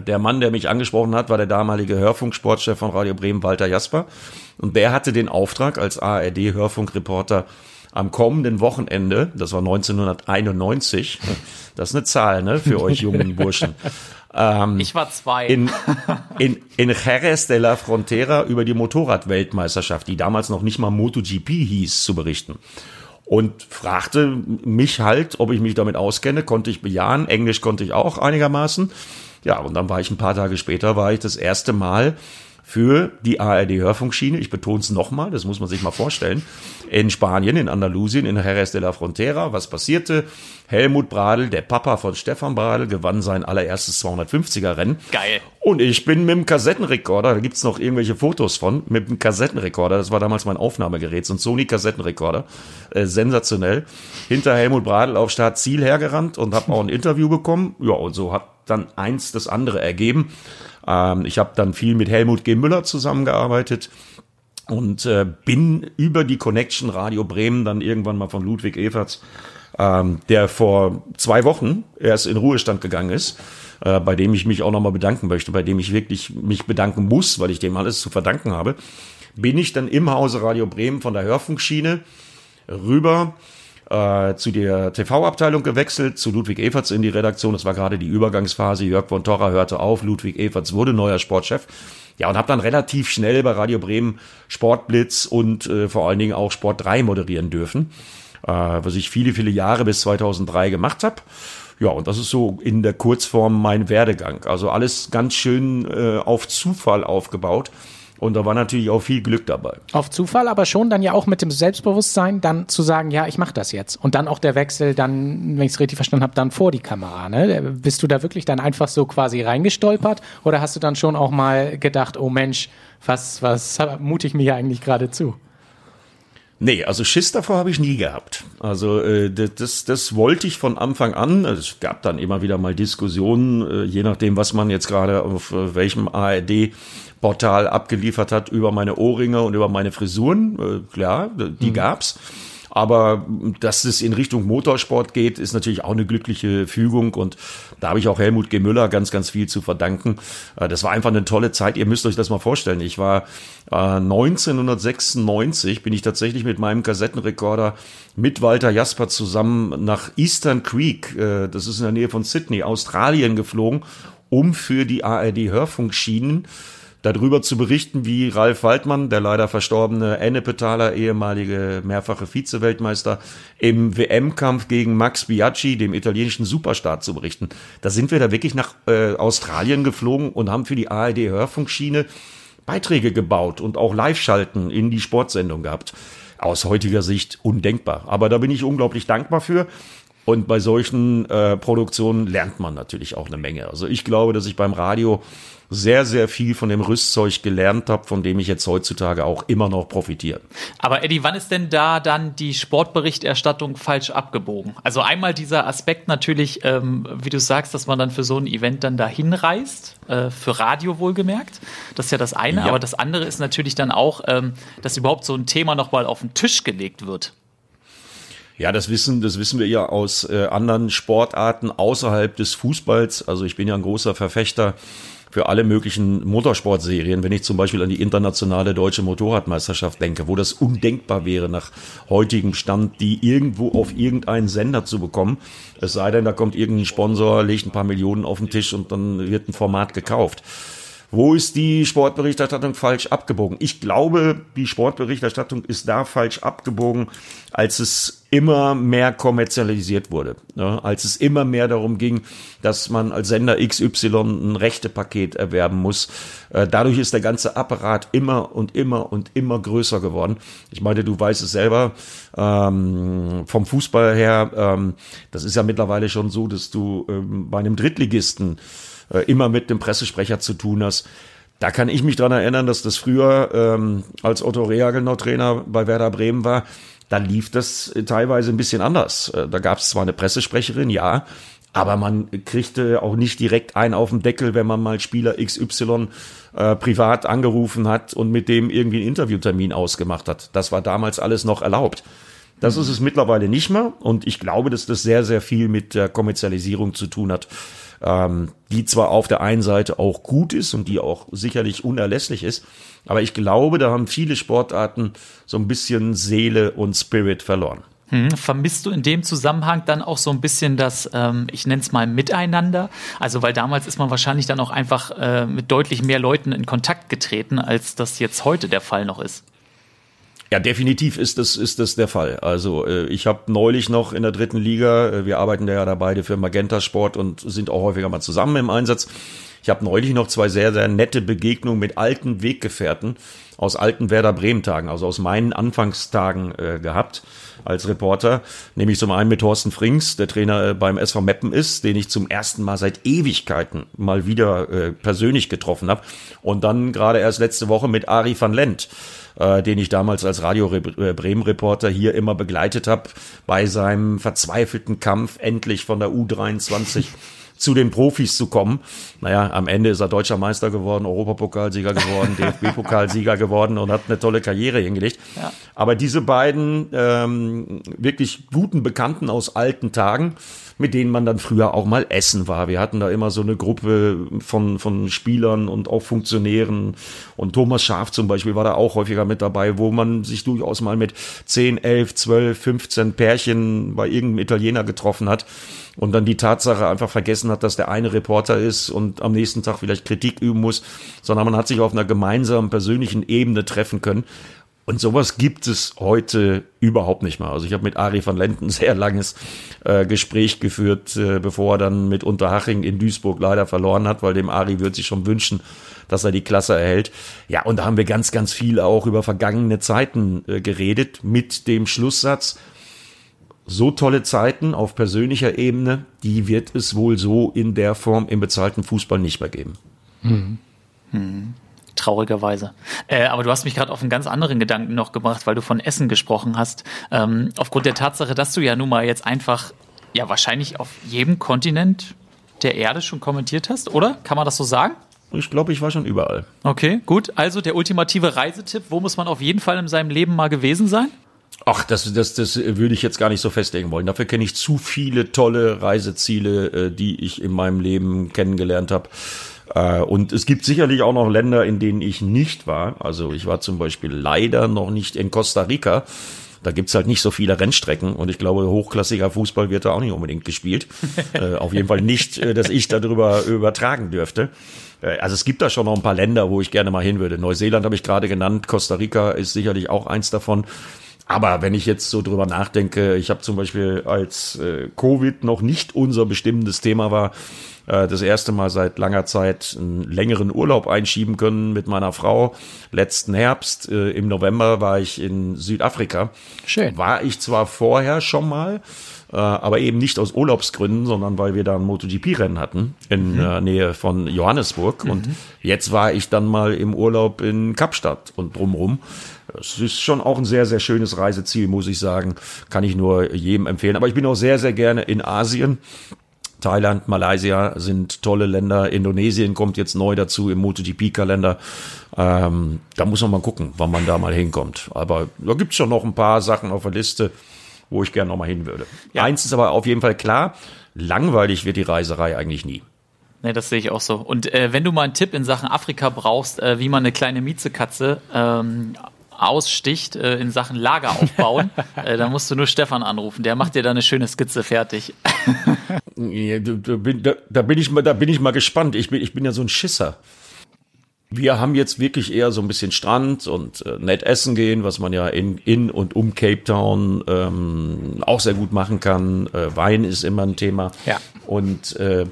Der Mann, der mich angesprochen hat, war der damalige Hörfunksportchef von Radio Bremen, Walter Jasper. Und der hatte den Auftrag als ARD-Hörfunkreporter am kommenden Wochenende, das war 1991, das ist eine Zahl ne, für euch jungen Burschen, ähm, ich war zwei. In, in, in Jerez de la Frontera über die Motorradweltmeisterschaft, die damals noch nicht mal MotoGP hieß, zu berichten. Und fragte mich halt, ob ich mich damit auskenne, konnte ich bejahen. Englisch konnte ich auch einigermaßen. Ja, und dann war ich ein paar Tage später, war ich das erste Mal für die ARD-Hörfunkschiene. Ich betone es nochmal, das muss man sich mal vorstellen. In Spanien, in Andalusien, in Jerez de la Frontera. Was passierte? Helmut Bradl, der Papa von Stefan Bradl, gewann sein allererstes 250er-Rennen. Geil. Und ich bin mit dem Kassettenrekorder, da gibt's noch irgendwelche Fotos von, mit dem Kassettenrekorder, das war damals mein Aufnahmegerät, so ein Sony-Kassettenrekorder, äh, sensationell, hinter Helmut Bradl auf Start Ziel hergerannt und habe auch ein Interview bekommen. Ja, und so hat dann eins das andere ergeben. Ähm, ich habe dann viel mit Helmut G. Müller zusammengearbeitet und äh, bin über die Connection Radio Bremen dann irgendwann mal von Ludwig Everts, ähm, der vor zwei Wochen erst in Ruhestand gegangen ist, äh, bei dem ich mich auch nochmal bedanken möchte, bei dem ich wirklich mich bedanken muss, weil ich dem alles zu verdanken habe, bin ich dann im Hause Radio Bremen von der Hörfunkschiene rüber äh, zu der TV-Abteilung gewechselt, zu Ludwig Everts in die Redaktion. Das war gerade die Übergangsphase. Jörg von Torra hörte auf, Ludwig Everts wurde neuer Sportchef. Ja, und habe dann relativ schnell bei Radio Bremen Sportblitz und äh, vor allen Dingen auch Sport 3 moderieren dürfen, äh, was ich viele, viele Jahre bis 2003 gemacht habe. Ja, und das ist so in der Kurzform mein Werdegang. Also alles ganz schön äh, auf Zufall aufgebaut. Und da war natürlich auch viel Glück dabei. Auf Zufall, aber schon dann ja auch mit dem Selbstbewusstsein, dann zu sagen, ja, ich mache das jetzt. Und dann auch der Wechsel, dann, wenn ich es richtig verstanden habe, dann vor die Kamera. Ne? Bist du da wirklich dann einfach so quasi reingestolpert? Oder hast du dann schon auch mal gedacht, oh Mensch, was, was mute ich mir hier eigentlich gerade zu? Nee, also Schiss davor habe ich nie gehabt. Also äh, das, das wollte ich von Anfang an. Also es gab dann immer wieder mal Diskussionen, äh, je nachdem, was man jetzt gerade auf äh, welchem ARD-Portal abgeliefert hat, über meine Ohrringe und über meine Frisuren. Äh, klar, die mhm. gab's. Aber dass es in Richtung Motorsport geht, ist natürlich auch eine glückliche Fügung. Und da habe ich auch Helmut G. Müller ganz, ganz viel zu verdanken. Äh, das war einfach eine tolle Zeit. Ihr müsst euch das mal vorstellen. Ich war 1996, äh, bin ich tatsächlich mit meinem Kassettenrekorder mit Walter Jasper zusammen nach Eastern Creek, äh, das ist in der Nähe von Sydney, Australien geflogen, um für die ARD Hörfunkschienen darüber zu berichten, wie Ralf Waldmann, der leider verstorbene Ennepetaler ehemalige mehrfache Vize-Weltmeister, im WM-Kampf gegen Max Biaggi, dem italienischen Superstar, zu berichten. Da sind wir da wirklich nach äh, Australien geflogen und haben für die ARD-Hörfunkschiene Beiträge gebaut und auch Live-Schalten in die Sportsendung gehabt. Aus heutiger Sicht undenkbar. Aber da bin ich unglaublich dankbar für. Und bei solchen äh, Produktionen lernt man natürlich auch eine Menge. Also ich glaube, dass ich beim Radio sehr, sehr viel von dem Rüstzeug gelernt habe, von dem ich jetzt heutzutage auch immer noch profitiere. Aber Eddie, wann ist denn da dann die Sportberichterstattung falsch abgebogen? Also einmal dieser Aspekt natürlich, ähm, wie du sagst, dass man dann für so ein Event dann dahin reist, äh, für Radio wohlgemerkt. Das ist ja das eine. Ja. Aber das andere ist natürlich dann auch, ähm, dass überhaupt so ein Thema nochmal auf den Tisch gelegt wird. Ja, das wissen, das wissen wir ja aus äh, anderen Sportarten außerhalb des Fußballs. Also ich bin ja ein großer Verfechter für alle möglichen Motorsportserien, wenn ich zum Beispiel an die internationale deutsche Motorradmeisterschaft denke, wo das undenkbar wäre, nach heutigem Stand, die irgendwo auf irgendeinen Sender zu bekommen. Es sei denn, da kommt irgendein Sponsor, legt ein paar Millionen auf den Tisch und dann wird ein Format gekauft. Wo ist die Sportberichterstattung falsch abgebogen? Ich glaube, die Sportberichterstattung ist da falsch abgebogen, als es immer mehr kommerzialisiert wurde. Ne? Als es immer mehr darum ging, dass man als Sender XY ein Rechtepaket erwerben muss. Äh, dadurch ist der ganze Apparat immer und immer und immer größer geworden. Ich meine, du weißt es selber ähm, vom Fußball her. Ähm, das ist ja mittlerweile schon so, dass du ähm, bei einem Drittligisten äh, immer mit dem Pressesprecher zu tun hast. Da kann ich mich dran erinnern, dass das früher, ähm, als Otto Rehagel noch Trainer bei Werder Bremen war, da lief das teilweise ein bisschen anders. Äh, da gab es zwar eine Pressesprecherin, ja, aber man kriegte auch nicht direkt einen auf den Deckel, wenn man mal Spieler XY äh, privat angerufen hat und mit dem irgendwie einen Interviewtermin ausgemacht hat. Das war damals alles noch erlaubt. Das ist es mittlerweile nicht mehr und ich glaube, dass das sehr, sehr viel mit der Kommerzialisierung zu tun hat ähm, die zwar auf der einen Seite auch gut ist und die auch sicherlich unerlässlich ist, aber ich glaube, da haben viele Sportarten so ein bisschen Seele und Spirit verloren. Hm, vermisst du in dem Zusammenhang dann auch so ein bisschen das, ähm, ich nenne es mal Miteinander? Also, weil damals ist man wahrscheinlich dann auch einfach äh, mit deutlich mehr Leuten in Kontakt getreten, als das jetzt heute der Fall noch ist. Ja, definitiv ist das, ist das der Fall. Also äh, ich habe neulich noch in der dritten Liga, äh, wir arbeiten ja da beide für Magenta Sport und sind auch häufiger mal zusammen im Einsatz. Ich habe neulich noch zwei sehr, sehr nette Begegnungen mit alten Weggefährten aus alten Werder Bremen Tagen, also aus meinen Anfangstagen äh, gehabt als Reporter, nämlich zum einen mit Thorsten Frings, der Trainer äh, beim SV Meppen ist, den ich zum ersten Mal seit Ewigkeiten mal wieder äh, persönlich getroffen habe und dann gerade erst letzte Woche mit Ari van Lent äh, den ich damals als Radio äh, Bremen Reporter hier immer begleitet habe bei seinem verzweifelten Kampf endlich von der U23 zu den Profis zu kommen. Naja, am Ende ist er deutscher Meister geworden, Europapokalsieger geworden, DFB-Pokalsieger geworden und hat eine tolle Karriere hingelegt. Ja. Aber diese beiden ähm, wirklich guten Bekannten aus alten Tagen, mit denen man dann früher auch mal essen war. Wir hatten da immer so eine Gruppe von, von Spielern und auch Funktionären. Und Thomas Schaf zum Beispiel war da auch häufiger mit dabei, wo man sich durchaus mal mit 10, 11, 12, 15 Pärchen bei irgendeinem Italiener getroffen hat und dann die Tatsache einfach vergessen hat, dass der eine Reporter ist und am nächsten Tag vielleicht Kritik üben muss, sondern man hat sich auf einer gemeinsamen persönlichen Ebene treffen können. Und sowas gibt es heute überhaupt nicht mehr. Also ich habe mit Ari van Lenten sehr langes äh, Gespräch geführt, äh, bevor er dann mit Unterhaching in Duisburg leider verloren hat, weil dem Ari würde sich schon wünschen, dass er die Klasse erhält. Ja, und da haben wir ganz, ganz viel auch über vergangene Zeiten äh, geredet mit dem Schlusssatz, so tolle Zeiten auf persönlicher Ebene, die wird es wohl so in der Form im bezahlten Fußball nicht mehr geben. Hm. Hm traurigerweise. Äh, aber du hast mich gerade auf einen ganz anderen Gedanken noch gebracht, weil du von Essen gesprochen hast. Ähm, aufgrund der Tatsache, dass du ja nun mal jetzt einfach, ja, wahrscheinlich auf jedem Kontinent der Erde schon kommentiert hast, oder? Kann man das so sagen? Ich glaube, ich war schon überall. Okay, gut. Also der ultimative Reisetipp, wo muss man auf jeden Fall in seinem Leben mal gewesen sein? Ach, das, das, das würde ich jetzt gar nicht so festlegen wollen. Dafür kenne ich zu viele tolle Reiseziele, äh, die ich in meinem Leben kennengelernt habe. Äh, und es gibt sicherlich auch noch Länder, in denen ich nicht war. Also ich war zum Beispiel leider noch nicht in Costa Rica. Da gibt's halt nicht so viele Rennstrecken und ich glaube, hochklassiger Fußball wird da auch nicht unbedingt gespielt. äh, auf jeden Fall nicht, äh, dass ich darüber übertragen dürfte. Also es gibt da schon noch ein paar Länder, wo ich gerne mal hin würde. Neuseeland habe ich gerade genannt, Costa Rica ist sicherlich auch eins davon. Aber wenn ich jetzt so drüber nachdenke, ich habe zum Beispiel als äh, Covid noch nicht unser bestimmendes Thema war, äh, das erste Mal seit langer Zeit einen längeren Urlaub einschieben können mit meiner Frau. Letzten Herbst, äh, im November, war ich in Südafrika. Schön. War ich zwar vorher schon mal, äh, aber eben nicht aus Urlaubsgründen, sondern weil wir da ein MotoGP-Rennen hatten in mhm. der Nähe von Johannesburg. Mhm. Und jetzt war ich dann mal im Urlaub in Kapstadt und drumrum. Es ist schon auch ein sehr, sehr schönes Reiseziel, muss ich sagen. Kann ich nur jedem empfehlen. Aber ich bin auch sehr, sehr gerne in Asien. Thailand, Malaysia sind tolle Länder. Indonesien kommt jetzt neu dazu im MotoGP-Kalender. Ähm, da muss man mal gucken, wann man da mal hinkommt. Aber da gibt es schon noch ein paar Sachen auf der Liste, wo ich gerne noch mal hin würde. Ja. Eins ist aber auf jeden Fall klar, langweilig wird die Reiserei eigentlich nie. Ne, das sehe ich auch so. Und äh, wenn du mal einen Tipp in Sachen Afrika brauchst, äh, wie man eine kleine Miezekatze ähm, aussticht äh, in Sachen Lager aufbauen, äh, dann musst du nur Stefan anrufen. Der macht dir da eine schöne Skizze fertig. ja, da, da, da, bin ich mal, da bin ich mal gespannt. Ich bin, ich bin ja so ein Schisser. Wir haben jetzt wirklich eher so ein bisschen Strand und äh, nett essen gehen, was man ja in, in und um Cape Town ähm, auch sehr gut machen kann. Äh, Wein ist immer ein Thema. Ja. Und äh,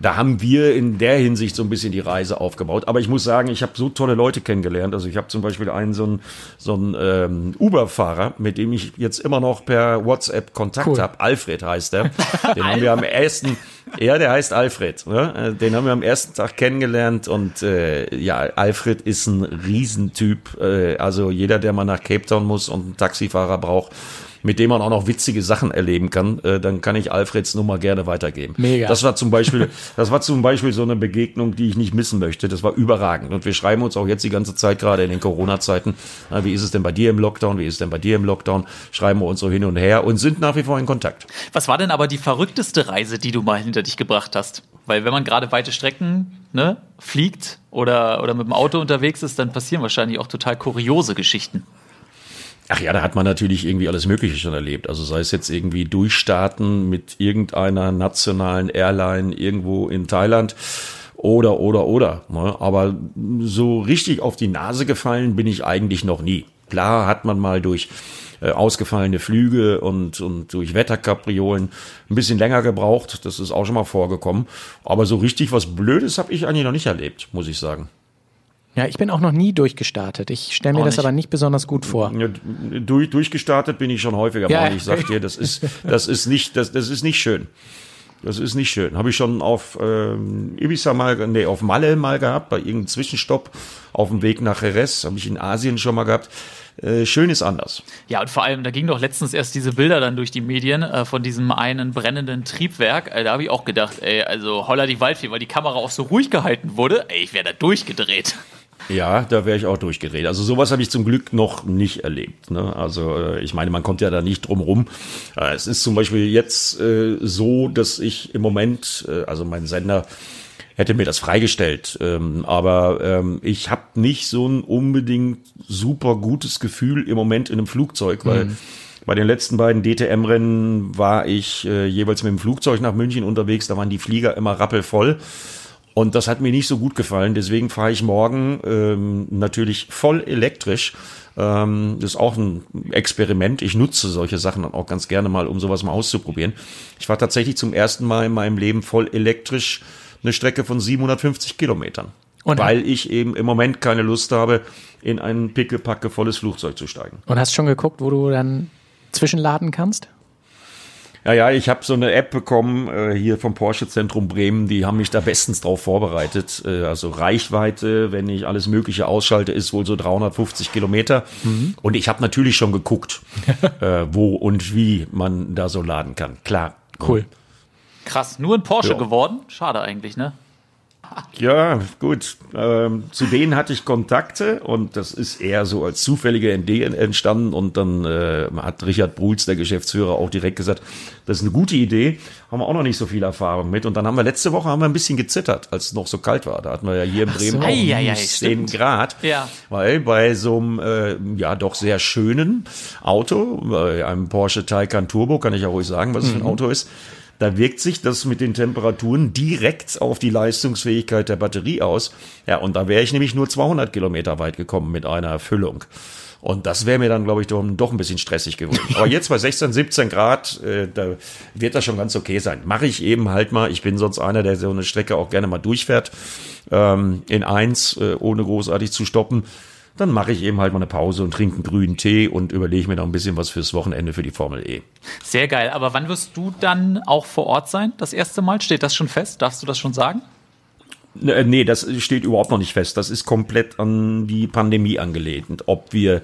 da haben wir in der Hinsicht so ein bisschen die Reise aufgebaut. Aber ich muss sagen, ich habe so tolle Leute kennengelernt. Also ich habe zum Beispiel einen so einen, so einen ähm, Uber-Fahrer, mit dem ich jetzt immer noch per WhatsApp Kontakt Cool. habe. Alfred heißt er. Den haben wir am ersten, ja, der heißt Alfred. Ne? Äh, Den haben wir am ersten Tag kennengelernt und äh, ja, Alfred ist ein Riesentyp. Äh, also jeder, der mal nach Cape Town muss und einen Taxifahrer braucht, mit dem man auch noch witzige Sachen erleben kann, äh, dann kann ich Alfreds Nummer gerne weitergeben. Mega. Das war zum Beispiel, das war zum Beispiel so eine Begegnung, die ich nicht missen möchte. Das war überragend. Und wir schreiben uns auch jetzt die ganze Zeit gerade in den Corona-Zeiten. na, Wie ist es denn bei dir im Lockdown? Wie ist es denn bei dir im Lockdown? Schreiben wir uns so hin und her und sind nach wie vor in Kontakt. Was war denn aber die verrückteste Reise, die du mal hinter dich gebracht hast? Weil wenn man gerade weite Strecken ne, fliegt oder, oder mit dem Auto unterwegs ist, dann passieren wahrscheinlich auch total kuriose Geschichten. Ach ja, da hat man natürlich irgendwie alles Mögliche schon erlebt. Also sei es jetzt irgendwie durchstarten mit irgendeiner nationalen Airline irgendwo in Thailand oder, oder, oder. Ne? Aber so richtig auf die Nase gefallen bin ich eigentlich noch nie. Klar hat man mal durch äh, ausgefallene Flüge und, und durch Wetterkapriolen ein bisschen länger gebraucht. Das ist auch schon mal vorgekommen. Aber so richtig was Blödes habe ich eigentlich noch nicht erlebt, muss ich sagen. Ja, ich bin auch noch nie durchgestartet. Ich stelle mir Auch das nicht. aber nicht besonders gut vor. Ja, durch, durchgestartet bin ich schon häufiger Ja. mal. Ich sag dir, das ist, das ist nicht, das, das ist nicht schön. Das ist nicht schön. Habe ich schon auf ähm, Ibiza mal, nee, auf Malle mal gehabt, bei irgendeinem Zwischenstopp auf dem Weg nach Jerez. Habe ich in Asien schon mal gehabt. Äh, schön ist anders. Ja, und vor allem, da ging doch letztens erst diese Bilder dann durch die Medien äh, von diesem einen brennenden Triebwerk. Äh, da habe ich auch gedacht, ey, also holla die Waldfee, weil die Kamera auch so ruhig gehalten wurde. Ey, ich wäre da durchgedreht. Ja, da wäre ich auch durchgedreht. Also sowas habe ich zum Glück noch nicht erlebt. Ne? Also äh, ich meine, man kommt ja da nicht drum rum. Äh, es ist zum Beispiel jetzt äh, so, dass ich im Moment, äh, also mein Sender hätte mir das freigestellt, ähm, aber ähm, ich habe nicht so ein unbedingt super gutes Gefühl im Moment in einem Flugzeug, weil bei den letzten beiden DTM-Rennen war ich äh, jeweils mit dem Flugzeug nach München unterwegs. Da waren die Flieger immer rappelvoll. Und das hat mir nicht so gut gefallen. Deswegen fahre ich morgen ähm, natürlich voll elektrisch. Ähm, das ist auch ein Experiment. Ich nutze solche Sachen dann auch ganz gerne mal, um sowas mal auszuprobieren. Ich fahre tatsächlich zum ersten Mal in meinem Leben voll elektrisch eine Strecke von 750 Kilometern. Und- weil ich eben im Moment keine Lust habe, in ein pickepacke volles Flugzeug zu steigen. Und hast schon geguckt, wo du dann zwischenladen kannst? Ja, ja, ich habe so eine App bekommen äh, hier vom Porsche Zentrum Bremen, die haben mich da bestens drauf vorbereitet. Äh, also Reichweite, wenn ich alles Mögliche ausschalte, ist wohl so 350 Kilometer. Und ich habe natürlich schon geguckt, äh, wo und wie man da so laden kann. Klar. Cool. Krass, nur ein Porsche Ja. geworden? Schade eigentlich, ne? Ja, gut. Ähm, zu denen hatte ich Kontakte und das ist eher so als zufällige Idee entstanden. Und dann äh, hat Richard Bruls, der Geschäftsführer, auch direkt gesagt, das ist eine gute Idee. Haben wir auch noch nicht so viel Erfahrung mit. Und dann haben wir letzte Woche haben wir ein bisschen gezittert, als es noch so kalt war. Da hatten wir ja hier in Bremen so. auch Ei, ei, ei, 10 stimmt. Grad. Ja. Weil bei so einem äh, ja doch sehr schönen Auto, bei einem Porsche Taycan Turbo, kann ich ja ruhig sagen, was es für ein Auto ist, da wirkt sich das mit den Temperaturen direkt auf die Leistungsfähigkeit der Batterie aus. Ja, und da wäre ich nämlich nur 200 Kilometer weit gekommen mit einer Füllung. Und das wäre mir dann, glaube ich, doch, doch ein bisschen stressig geworden. Aber jetzt bei 16, 17 Grad, äh, da wird das schon ganz okay sein. Mache ich eben halt mal. Ich bin sonst einer, der so eine Strecke auch gerne mal durchfährt, ähm, in eins, äh, ohne großartig zu stoppen. Dann mache ich eben halt mal eine Pause und trinke einen grünen Tee und überlege mir noch ein bisschen was fürs Wochenende für die Formel E. Sehr geil. Aber wann wirst du dann auch vor Ort sein? Das erste Mal? Steht das schon fest? Darfst du das schon sagen? Äh, Nee, das steht überhaupt noch nicht fest. Das ist komplett an die Pandemie angelehnt. Ob wir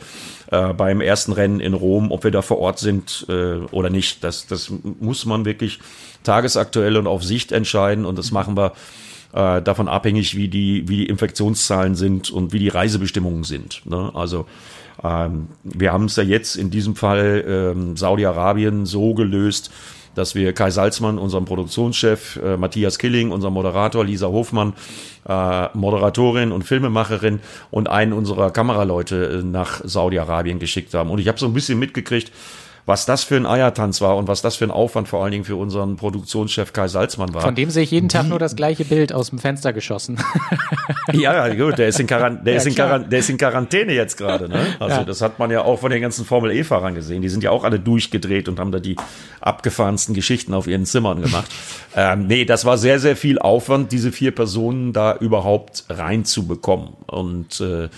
äh, beim ersten Rennen in Rom, ob wir da vor Ort sind äh, oder nicht, das, das muss man wirklich tagesaktuell und auf Sicht entscheiden. Und das machen wir äh, davon abhängig, wie die, wie die Infektionszahlen sind und wie die Reisebestimmungen sind. Ne? Also ähm, wir haben es ja jetzt in diesem Fall ähm, Saudi-Arabien so gelöst, dass wir Kai Salzmann, unserem Produktionschef, äh, Matthias Killing, unser Moderator, Lisa Hofmann, äh, Moderatorin und Filmemacherin und einen unserer Kameraleute äh, nach Saudi-Arabien geschickt haben. Und ich habe so ein bisschen mitgekriegt, was das für ein Eiertanz war und was das für ein Aufwand vor allen Dingen für unseren Produktionschef Kai Salzmann war. Von dem sehe ich jeden Tag nur das gleiche Bild aus dem Fenster geschossen. Ja, ja, gut, der ist in, Quarant der Ja, ist in. Quarant der ist in Quarantäne jetzt gerade. Ne? Also Ja. das hat man ja auch von den ganzen Formel E-Fahrern gesehen. Die sind ja auch alle durchgedreht und haben da die abgefahrensten Geschichten auf ihren Zimmern gemacht. ähm, nee, das war sehr, sehr viel Aufwand, diese vier Personen da überhaupt reinzubekommen. Und äh,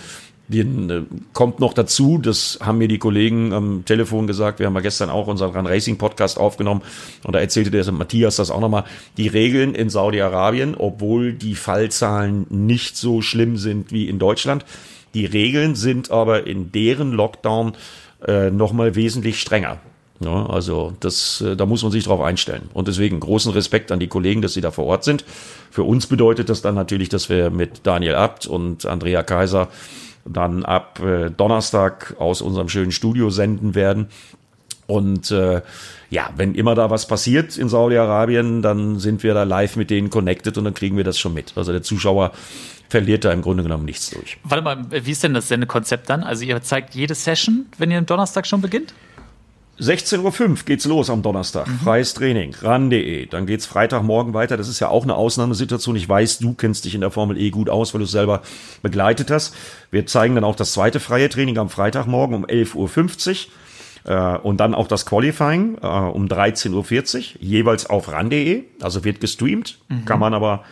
den, äh, kommt noch dazu, das haben mir die Kollegen am Telefon gesagt, wir haben ja gestern auch unseren Run Racing Podcast aufgenommen und da erzählte der Matthias das auch nochmal, die Regeln in Saudi-Arabien, obwohl die Fallzahlen nicht so schlimm sind wie in Deutschland, die Regeln sind aber in deren Lockdown äh, nochmal wesentlich strenger. Ja, also das, äh, da muss man sich drauf einstellen. Und deswegen großen Respekt an die Kollegen, dass sie da vor Ort sind. Für uns bedeutet das dann natürlich, dass wir mit Daniel Abt und Andrea Kaiser dann ab äh, Donnerstag aus unserem schönen Studio senden werden. Und äh, ja, wenn immer da was passiert in Saudi-Arabien, dann sind wir da live mit denen connected und dann kriegen wir das schon mit. Also der Zuschauer verliert da im Grunde genommen nichts durch. Warte mal, wie ist denn das Sendekonzept dann? Also ihr zeigt jede Session, wenn ihr am Donnerstag schon beginnt? 16.05 Uhr geht's los am Donnerstag. Freies Training, ran.de. Dann geht's Freitagmorgen weiter. Das ist ja auch eine Ausnahmesituation. Ich weiß, du kennst dich in der Formel E gut aus, weil du es selber begleitet hast. Wir zeigen dann auch das zweite freie Training am Freitagmorgen um 11.50 Uhr. Äh, und dann auch das Qualifying äh, um 13.40 Uhr, jeweils auf ran.de. Also wird gestreamt, kann man aber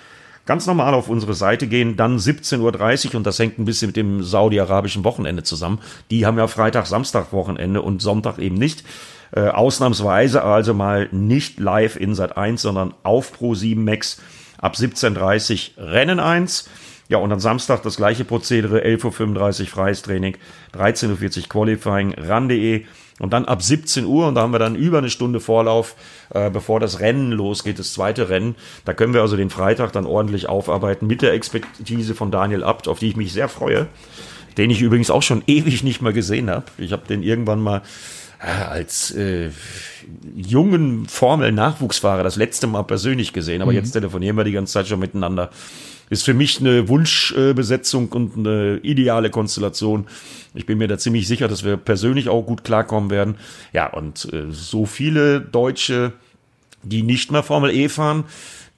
ganz normal auf unsere Seite gehen, dann 17.30 Uhr und das hängt ein bisschen mit dem saudi-arabischen Wochenende zusammen. Die haben ja Freitag, Samstag Wochenende und Sonntag eben nicht. Äh, ausnahmsweise also mal nicht live in Sat 1, sondern auf Pro 7 Max ab 17.30 Uhr Rennen 1. Ja, und am Samstag das gleiche Prozedere, 11.35 Uhr freies Training, 13.40 Uhr Qualifying, ran.de und dann ab 17 Uhr, und da haben wir dann über eine Stunde Vorlauf, äh, bevor das Rennen losgeht, das zweite Rennen. Da können wir also den Freitag dann ordentlich aufarbeiten mit der Expertise von Daniel Abt, auf die ich mich sehr freue, den ich übrigens auch schon ewig nicht mehr gesehen habe. Ich habe den irgendwann mal äh, als äh, jungen Formel-Nachwuchsfahrer das letzte Mal persönlich gesehen, aber jetzt telefonieren wir die ganze Zeit schon miteinander. Ist für mich eine Wunschbesetzung und eine ideale Konstellation. Ich bin mir da ziemlich sicher, dass wir persönlich auch gut klarkommen werden. Ja, und äh, so viele Deutsche, die nicht mehr Formel E fahren,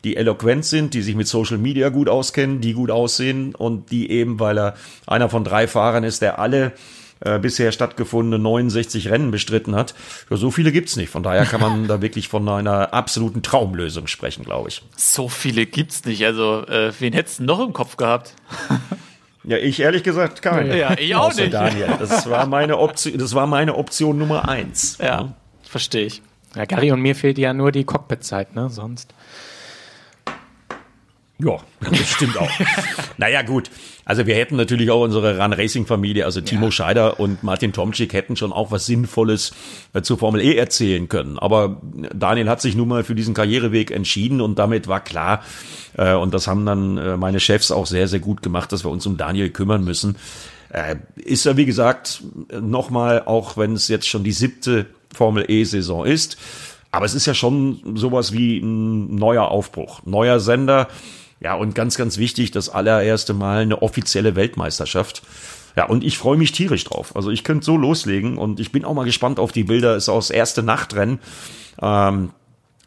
die eloquent sind, die sich mit Social Media gut auskennen, die gut aussehen und die eben, weil er einer von drei Fahrern ist, der alle äh, bisher stattgefundene 69 Rennen bestritten hat. Ja, so viele gibt's nicht. Von daher kann man da wirklich von einer absoluten Traumlösung sprechen, glaube ich. So viele gibt's nicht. Also, äh, wen hättest du noch im Kopf gehabt? Ja, ich ehrlich gesagt keine. Ja, ich auch Außer nicht. Daniel. Das war meine Option, das war meine Option Nummer eins. Ja, verstehe ich. Ja, Gary und mir fehlt ja nur die Cockpit-Zeit, ne? Sonst. Ja, das stimmt auch. naja, gut. Also wir hätten natürlich auch unsere Run Racing Familie, also Timo Scheider und Martin Tomczyk hätten schon auch was Sinnvolles äh, zur Formel E erzählen können. Aber Daniel hat sich nun mal für diesen Karriereweg entschieden und damit war klar, äh, und das haben dann äh, meine Chefs auch sehr, sehr gut gemacht, dass wir uns um Daniel kümmern müssen. Äh, ist er, wie gesagt, nochmal, auch wenn es jetzt schon die siebte Formel E-Saison ist, aber es ist ja schon sowas wie ein neuer Aufbruch, neuer Sender. Ja, und ganz, ganz wichtig, das allererste Mal eine offizielle Weltmeisterschaft. Ja, und ich freue mich tierisch drauf. Also ich könnte so loslegen und ich bin auch mal gespannt auf die Bilder. Ist aus erste Nachtrennen. Ähm,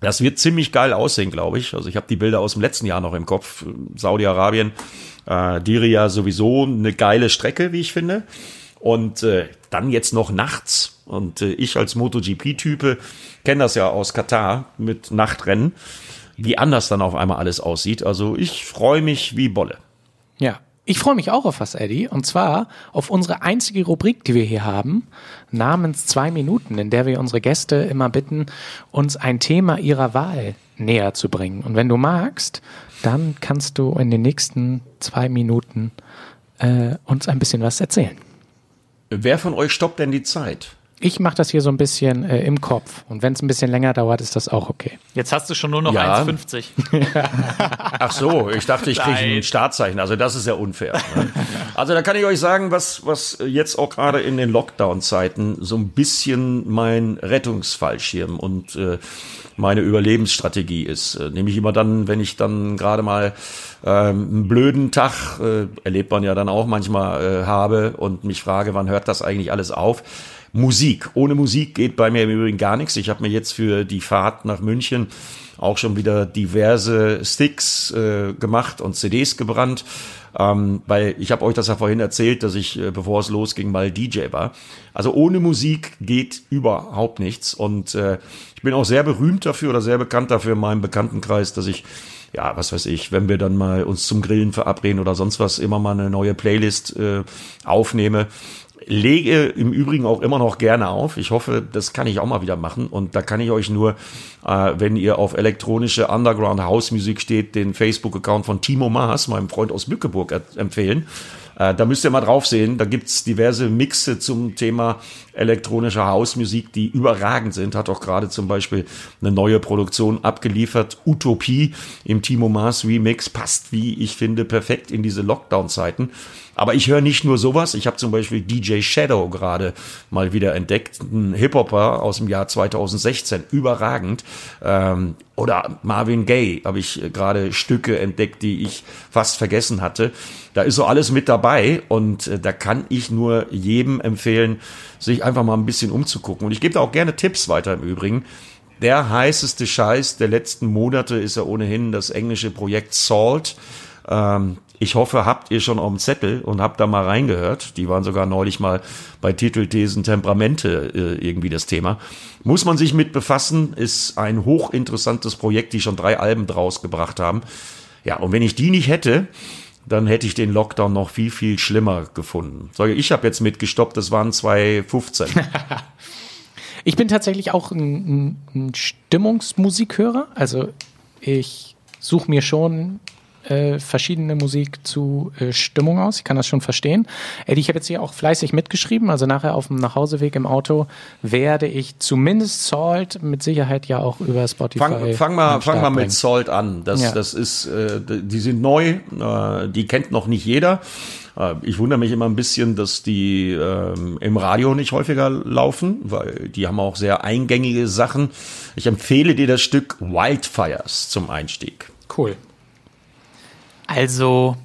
das wird ziemlich geil aussehen, glaube ich. Also ich habe die Bilder aus dem letzten Jahr noch im Kopf. Saudi-Arabien, äh, Diria sowieso eine geile Strecke, wie ich finde. Und äh, dann jetzt noch nachts. Und äh, ich als MotoGP-Type kenne das ja aus Katar mit Nachtrennen, wie anders dann auf einmal alles aussieht. Also ich freue mich wie Bolle. Ja. Ich freue mich auch auf was, Eddie. Und zwar auf unsere einzige Rubrik, die wir hier haben, namens zwei Minuten, in der wir unsere Gäste immer bitten, uns ein Thema ihrer Wahl näher zu bringen. Und wenn du magst, dann kannst du in den nächsten zwei Minuten äh, uns ein bisschen was erzählen. Wer von euch stoppt denn die Zeit? Ich mache das hier so ein bisschen äh, im Kopf. Und wenn es ein bisschen länger dauert, ist das auch okay. Jetzt hast du schon nur noch Ja. 1,50. Ach so, ich dachte, ich kriege ein Startzeichen. Also das ist ja unfair. Ne? Also da kann ich euch sagen, was, was jetzt auch gerade in den Lockdown-Zeiten so ein bisschen mein Rettungsfallschirm und äh, meine Überlebensstrategie ist. Äh, nämlich immer dann, wenn ich dann gerade mal ähm, einen blöden Tag, äh, erlebt man ja dann auch manchmal, äh, habe und mich frage, wann hört das eigentlich alles auf? Musik. Ohne Musik geht bei mir im Übrigen gar nichts. Ich habe mir jetzt für die Fahrt nach München auch schon wieder diverse Sticks äh, gemacht und CDs gebrannt. Ähm, weil ich habe euch das ja vorhin erzählt, dass ich, äh, bevor es losging, mal DJ war. Also ohne Musik geht überhaupt nichts. Und äh, ich bin auch sehr berühmt dafür oder sehr bekannt dafür in meinem Bekanntenkreis, dass ich ja, was weiß ich, wenn wir dann mal uns zum Grillen verabreden oder sonst was, immer mal eine neue Playlist äh, aufnehme. Lege im Übrigen auch immer noch gerne auf. Ich hoffe, das kann ich auch mal wieder machen. Und da kann ich euch nur, äh, wenn ihr auf elektronische Underground House Musik steht, den Facebook-Account von Timo Maas, meinem Freund aus Bückeburg, empfehlen. Äh, da müsst ihr mal drauf sehen. Da gibt's diverse Mixe zum Thema elektronische Hausmusik, die überragend sind. Hat auch gerade zum Beispiel eine neue Produktion abgeliefert. Utopie im Timo Mars Remix passt, wie ich finde, perfekt in diese Lockdown-Zeiten. Aber ich höre nicht nur sowas. Ich habe zum Beispiel DJ Shadow gerade mal wieder entdeckt, ein Hip-Hopper aus dem Jahr 2016, überragend. Ähm, oder Marvin Gaye habe ich gerade Stücke entdeckt, die ich fast vergessen hatte. Da ist so alles mit dabei und äh, da kann ich nur jedem empfehlen, sich einfach mal ein bisschen umzugucken. Und ich gebe da auch gerne Tipps weiter im Übrigen. Der heißeste Scheiß der letzten Monate ist ja ohnehin das englische Projekt Salt. Ähm, ich hoffe, habt ihr schon auf dem Zettel und habt da mal reingehört. Die waren sogar neulich mal bei Titelthesen Temperamente äh, irgendwie das Thema. Muss man sich mit befassen, ist ein hochinteressantes Projekt, die schon drei Alben draus gebracht haben. Ja, und wenn ich die nicht hätte, dann hätte ich den Lockdown noch viel, viel schlimmer gefunden. Ich habe jetzt mitgestoppt, das waren 2015. ich bin tatsächlich auch ein, ein Stimmungsmusikhörer. Also ich suche mir schon äh, verschiedene Musik zu äh, Stimmung aus. Ich kann das schon verstehen. Eddie, ich habe jetzt hier auch fleißig mitgeschrieben. Also nachher auf dem Nachhauseweg im Auto werde ich zumindest Salt mit Sicherheit ja auch über Spotify. Fang, fang mal, fang mal mit Salt an. Das, ja. das ist, äh, die sind neu, äh, die kennt noch nicht jeder. Äh, ich wundere mich immer ein bisschen, dass die ähm, im Radio nicht häufiger laufen, weil die haben auch sehr eingängige Sachen. Ich empfehle dir das Stück Wildfires zum Einstieg. Cool. Also,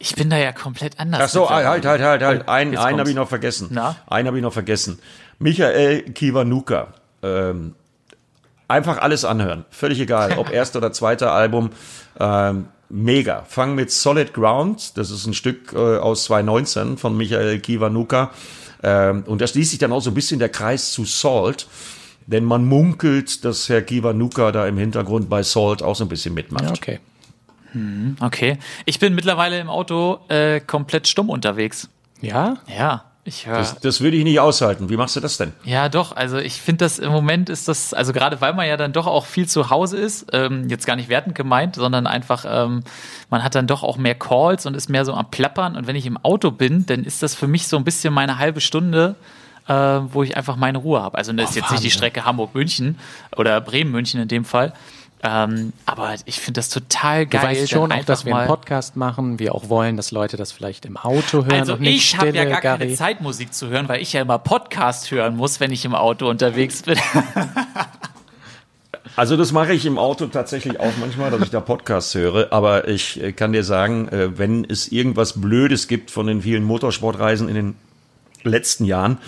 ich bin da ja komplett anders. Ach so, halt, halt, halt, halt. Einen, einen habe ich noch vergessen. Na? Einen habe ich noch vergessen. Michael Kiwanuka. Ähm, einfach alles anhören. Völlig egal, ob erster oder zweiter Album. Ähm, mega. Fang mit Solid Ground. Das ist ein Stück äh, aus 2019 von Michael Kiwanuka. Ähm, und da schließt sich dann auch so ein bisschen der Kreis zu Salt. Denn man munkelt, dass Herr Kiwanuka da im Hintergrund bei Salt auch so ein bisschen mitmacht. Ja, okay. Hm, okay. Ich bin mittlerweile im Auto äh, komplett stumm unterwegs. Ja? Ja. Ich höre. Das, das würde ich nicht aushalten. Wie machst du das denn? Ja, doch. Also ich finde das im Moment ist das, also gerade weil man ja dann doch auch viel zu Hause ist, ähm, jetzt gar nicht wertend gemeint, sondern einfach, ähm, man hat dann doch auch mehr Calls und ist mehr so am Plappern. Und wenn ich im Auto bin, dann ist das für mich so ein bisschen meine halbe Stunde, äh, wo ich einfach meine Ruhe habe. Also das ist jetzt nicht die Strecke Hamburg-München oder Bremen-München in dem Fall. Ähm, aber ich finde das total geil. Du weißt schon auch, dass wir einen Podcast machen, wir auch wollen, dass Leute das vielleicht im Auto hören also und nicht ich habe ja gar Gary. keine Zeit, Musik zu hören, weil ich ja immer Podcast hören muss, wenn ich im Auto unterwegs bin. Also das mache ich im Auto tatsächlich auch manchmal, dass ich da Podcasts höre. Aber ich äh, kann dir sagen, äh, wenn es irgendwas Blödes gibt von den vielen Motorsportreisen in den letzten Jahren,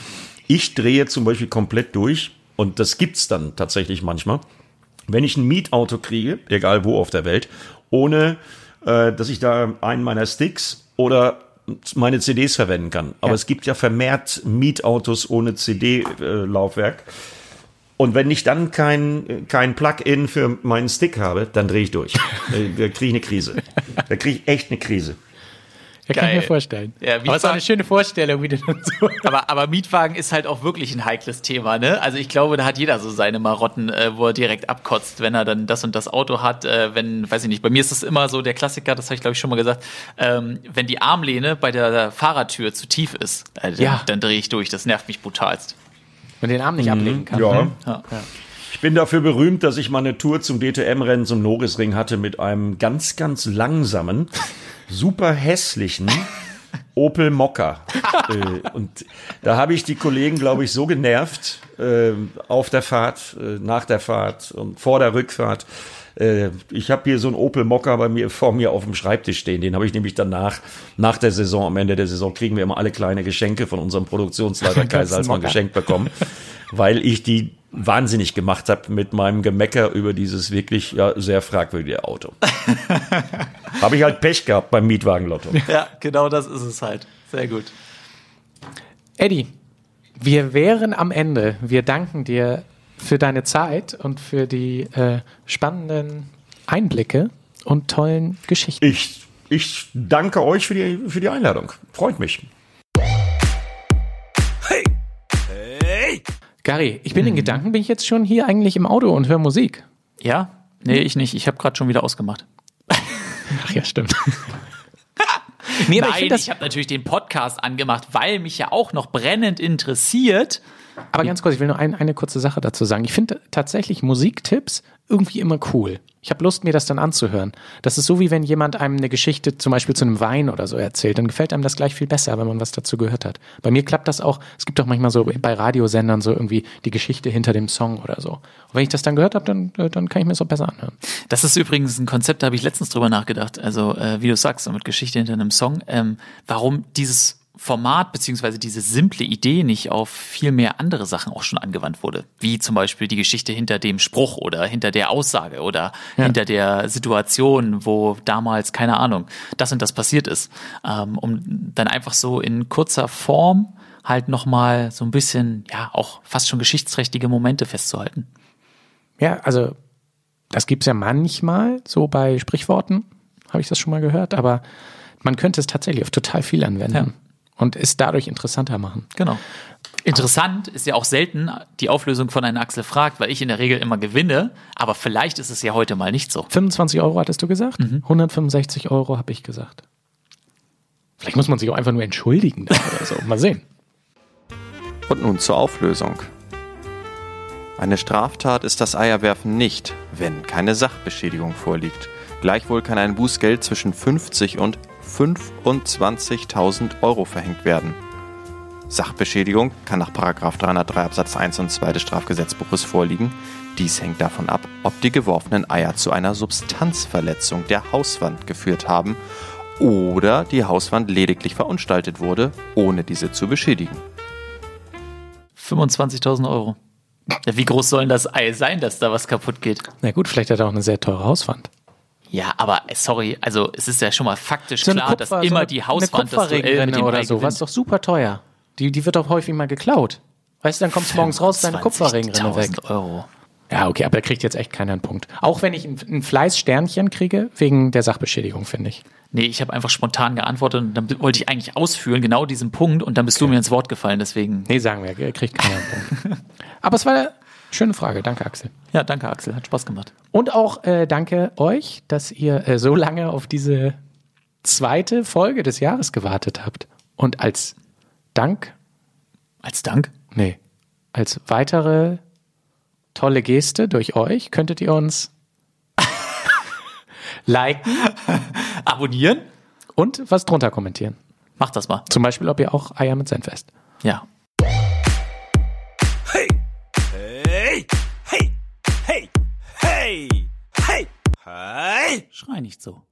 ich drehe zum Beispiel komplett durch und das gibt's dann tatsächlich manchmal wenn ich ein Mietauto kriege, egal wo auf der Welt, ohne äh, dass ich da einen meiner Sticks oder meine CDs verwenden kann. Aber ja. es gibt ja vermehrt Mietautos ohne CD-Laufwerk. Und wenn ich dann kein, kein Plug-in für meinen Stick habe, dann drehe ich durch. da kriege ich eine Krise. Da kriege ich echt eine Krise. Ja, kann ich mir vorstellen. Ja, aber es ist auch eine schöne Vorstellung, wie du dann so. Aber, aber Mietwagen ist halt auch wirklich ein heikles Thema, ne? Also ich glaube, da hat jeder so seine Marotten, äh, wo er direkt abkotzt, wenn er dann das und das Auto hat. Äh, wenn, weiß ich nicht, bei mir ist das immer so der Klassiker, das habe ich glaube ich schon mal gesagt, ähm, wenn die Armlehne bei der, der Fahrertür zu tief ist, äh, dann, ja. dann drehe ich durch. Das nervt mich brutalst. Wenn den Arm nicht mhm. ablegen kann. Ja. Ne? ja. ja. Ich bin dafür berühmt, dass ich mal eine Tour zum DTM-Rennen zum Norisring hatte mit einem ganz, ganz langsamen super hässlichen Opel Mokka. äh, und da habe ich die Kollegen, glaube ich, so genervt, äh, auf der Fahrt, äh, nach der Fahrt und vor der Rückfahrt. Äh, ich habe hier so einen Opel Mokka bei mir vor mir auf dem Schreibtisch stehen. Den habe ich nämlich danach, nach der Saison, am Ende der Saison, kriegen wir immer alle kleine Geschenke von unserem Produktionsleiter Kai Salzmann geschenkt bekommen, weil ich die wahnsinnig gemacht habe mit meinem Gemecker über dieses wirklich ja, sehr fragwürdige Auto. habe ich halt Pech gehabt beim Mietwagenlotto. Ja, genau das ist es halt. Sehr gut. Eddie, wir wären am Ende. Wir danken dir für deine Zeit und für die äh, spannenden Einblicke und tollen Geschichten. Ich, ich danke euch für die, für die Einladung. Freut mich. Gary, ich bin in Gedanken, bin ich jetzt schon hier eigentlich im Auto und höre Musik. Ja? Nee, ich nicht. Ich habe gerade schon wieder ausgemacht. Ach ja, stimmt. nee, aber ich Nein, das. ich habe natürlich den Podcast angemacht, weil mich ja auch noch brennend interessiert. Aber ganz kurz, ich will nur ein, eine kurze Sache dazu sagen. Ich finde tatsächlich Musiktipps irgendwie immer cool. Ich habe Lust, mir das dann anzuhören. Das ist so, wie wenn jemand einem eine Geschichte zum Beispiel zu einem Wein oder so erzählt. Dann gefällt einem das gleich viel besser, wenn man was dazu gehört hat. Bei mir klappt das auch. Es gibt auch manchmal so bei Radiosendern so irgendwie die Geschichte hinter dem Song oder so. Und wenn ich das dann gehört habe, dann, äh, dann kann ich mir das auch besser anhören. Das ist übrigens ein Konzept, da habe ich letztens drüber nachgedacht. Also, äh, wie du sagst, mit Geschichte hinter einem Song. Ähm, warum dieses Format beziehungsweise diese simple Idee nicht auf viel mehr andere Sachen auch schon angewandt wurde. Wie zum Beispiel die Geschichte hinter dem Spruch oder hinter der Aussage oder hinter der Situation, wo damals, keine Ahnung, das und das passiert ist. Ähm, um dann einfach so in kurzer Form halt nochmal so ein bisschen, ja, auch fast schon geschichtsträchtige Momente festzuhalten. Ja, also das gibt's ja manchmal so bei Sprichworten, habe ich das schon mal gehört, aber man könnte es tatsächlich auf total viel anwenden Ja. Und es dadurch interessanter machen. Genau. Interessant ist ja auch selten die Auflösung von einem Axel fragt, weil ich in der Regel immer gewinne, aber vielleicht ist es ja heute mal nicht so. 25 Euro hattest du gesagt? 165 Euro habe ich gesagt. Vielleicht muss man sich auch einfach nur entschuldigen oder so. Mal sehen. Und nun zur Auflösung. Eine Straftat ist das Eierwerfen nicht, wenn keine Sachbeschädigung vorliegt. Gleichwohl kann ein Bußgeld zwischen 50 und 25.000 Euro verhängt werden. Sachbeschädigung kann nach 303 Absatz 1 und 2 des Strafgesetzbuches vorliegen. Dies hängt davon ab, ob die geworfenen Eier zu einer Substanzverletzung der Hauswand geführt haben oder die Hauswand lediglich verunstaltet wurde, ohne diese zu beschädigen. 25.000 Euro. Ja, wie groß soll denn das Ei sein, dass da was kaputt geht? Na gut, vielleicht hat er auch eine sehr teure Hauswand. Ja, aber äh, sorry, also es ist ja schon mal faktisch So klar, Kupfer- dass immer so die Hauswand das Duell mit dem oder Ei so, was doch super teuer. Die, die wird doch häufig mal geklaut. Weißt du, dann kommst du morgens raus, deine Kupferringrinne weg. 20.000 Euro. Ja, okay, aber da kriegt jetzt echt keiner einen Punkt. Auch wenn ich ein, ein Fleißsternchen kriege, wegen der Sachbeschädigung, finde ich. Nee, ich habe einfach spontan geantwortet und dann wollte ich eigentlich ausführen, genau diesen Punkt, und dann bist du mir ins Wort gefallen, deswegen. Nee, sagen wir, er kriegt keiner einen Punkt. aber es war schöne Frage. Danke, Axel. Ja, danke, Axel, hat Spaß gemacht. Und auch äh, danke euch, dass ihr äh, so lange auf diese zweite Folge des Jahres gewartet habt. Und als Dank, Als Dank. nee, als weitere tolle Geste durch euch könntet ihr uns liken Abonnieren? und was drunter kommentieren. Mach das mal. Zum Beispiel, ob ihr auch Eier mit Senf esst. Ja. Hey! Schrei nicht so.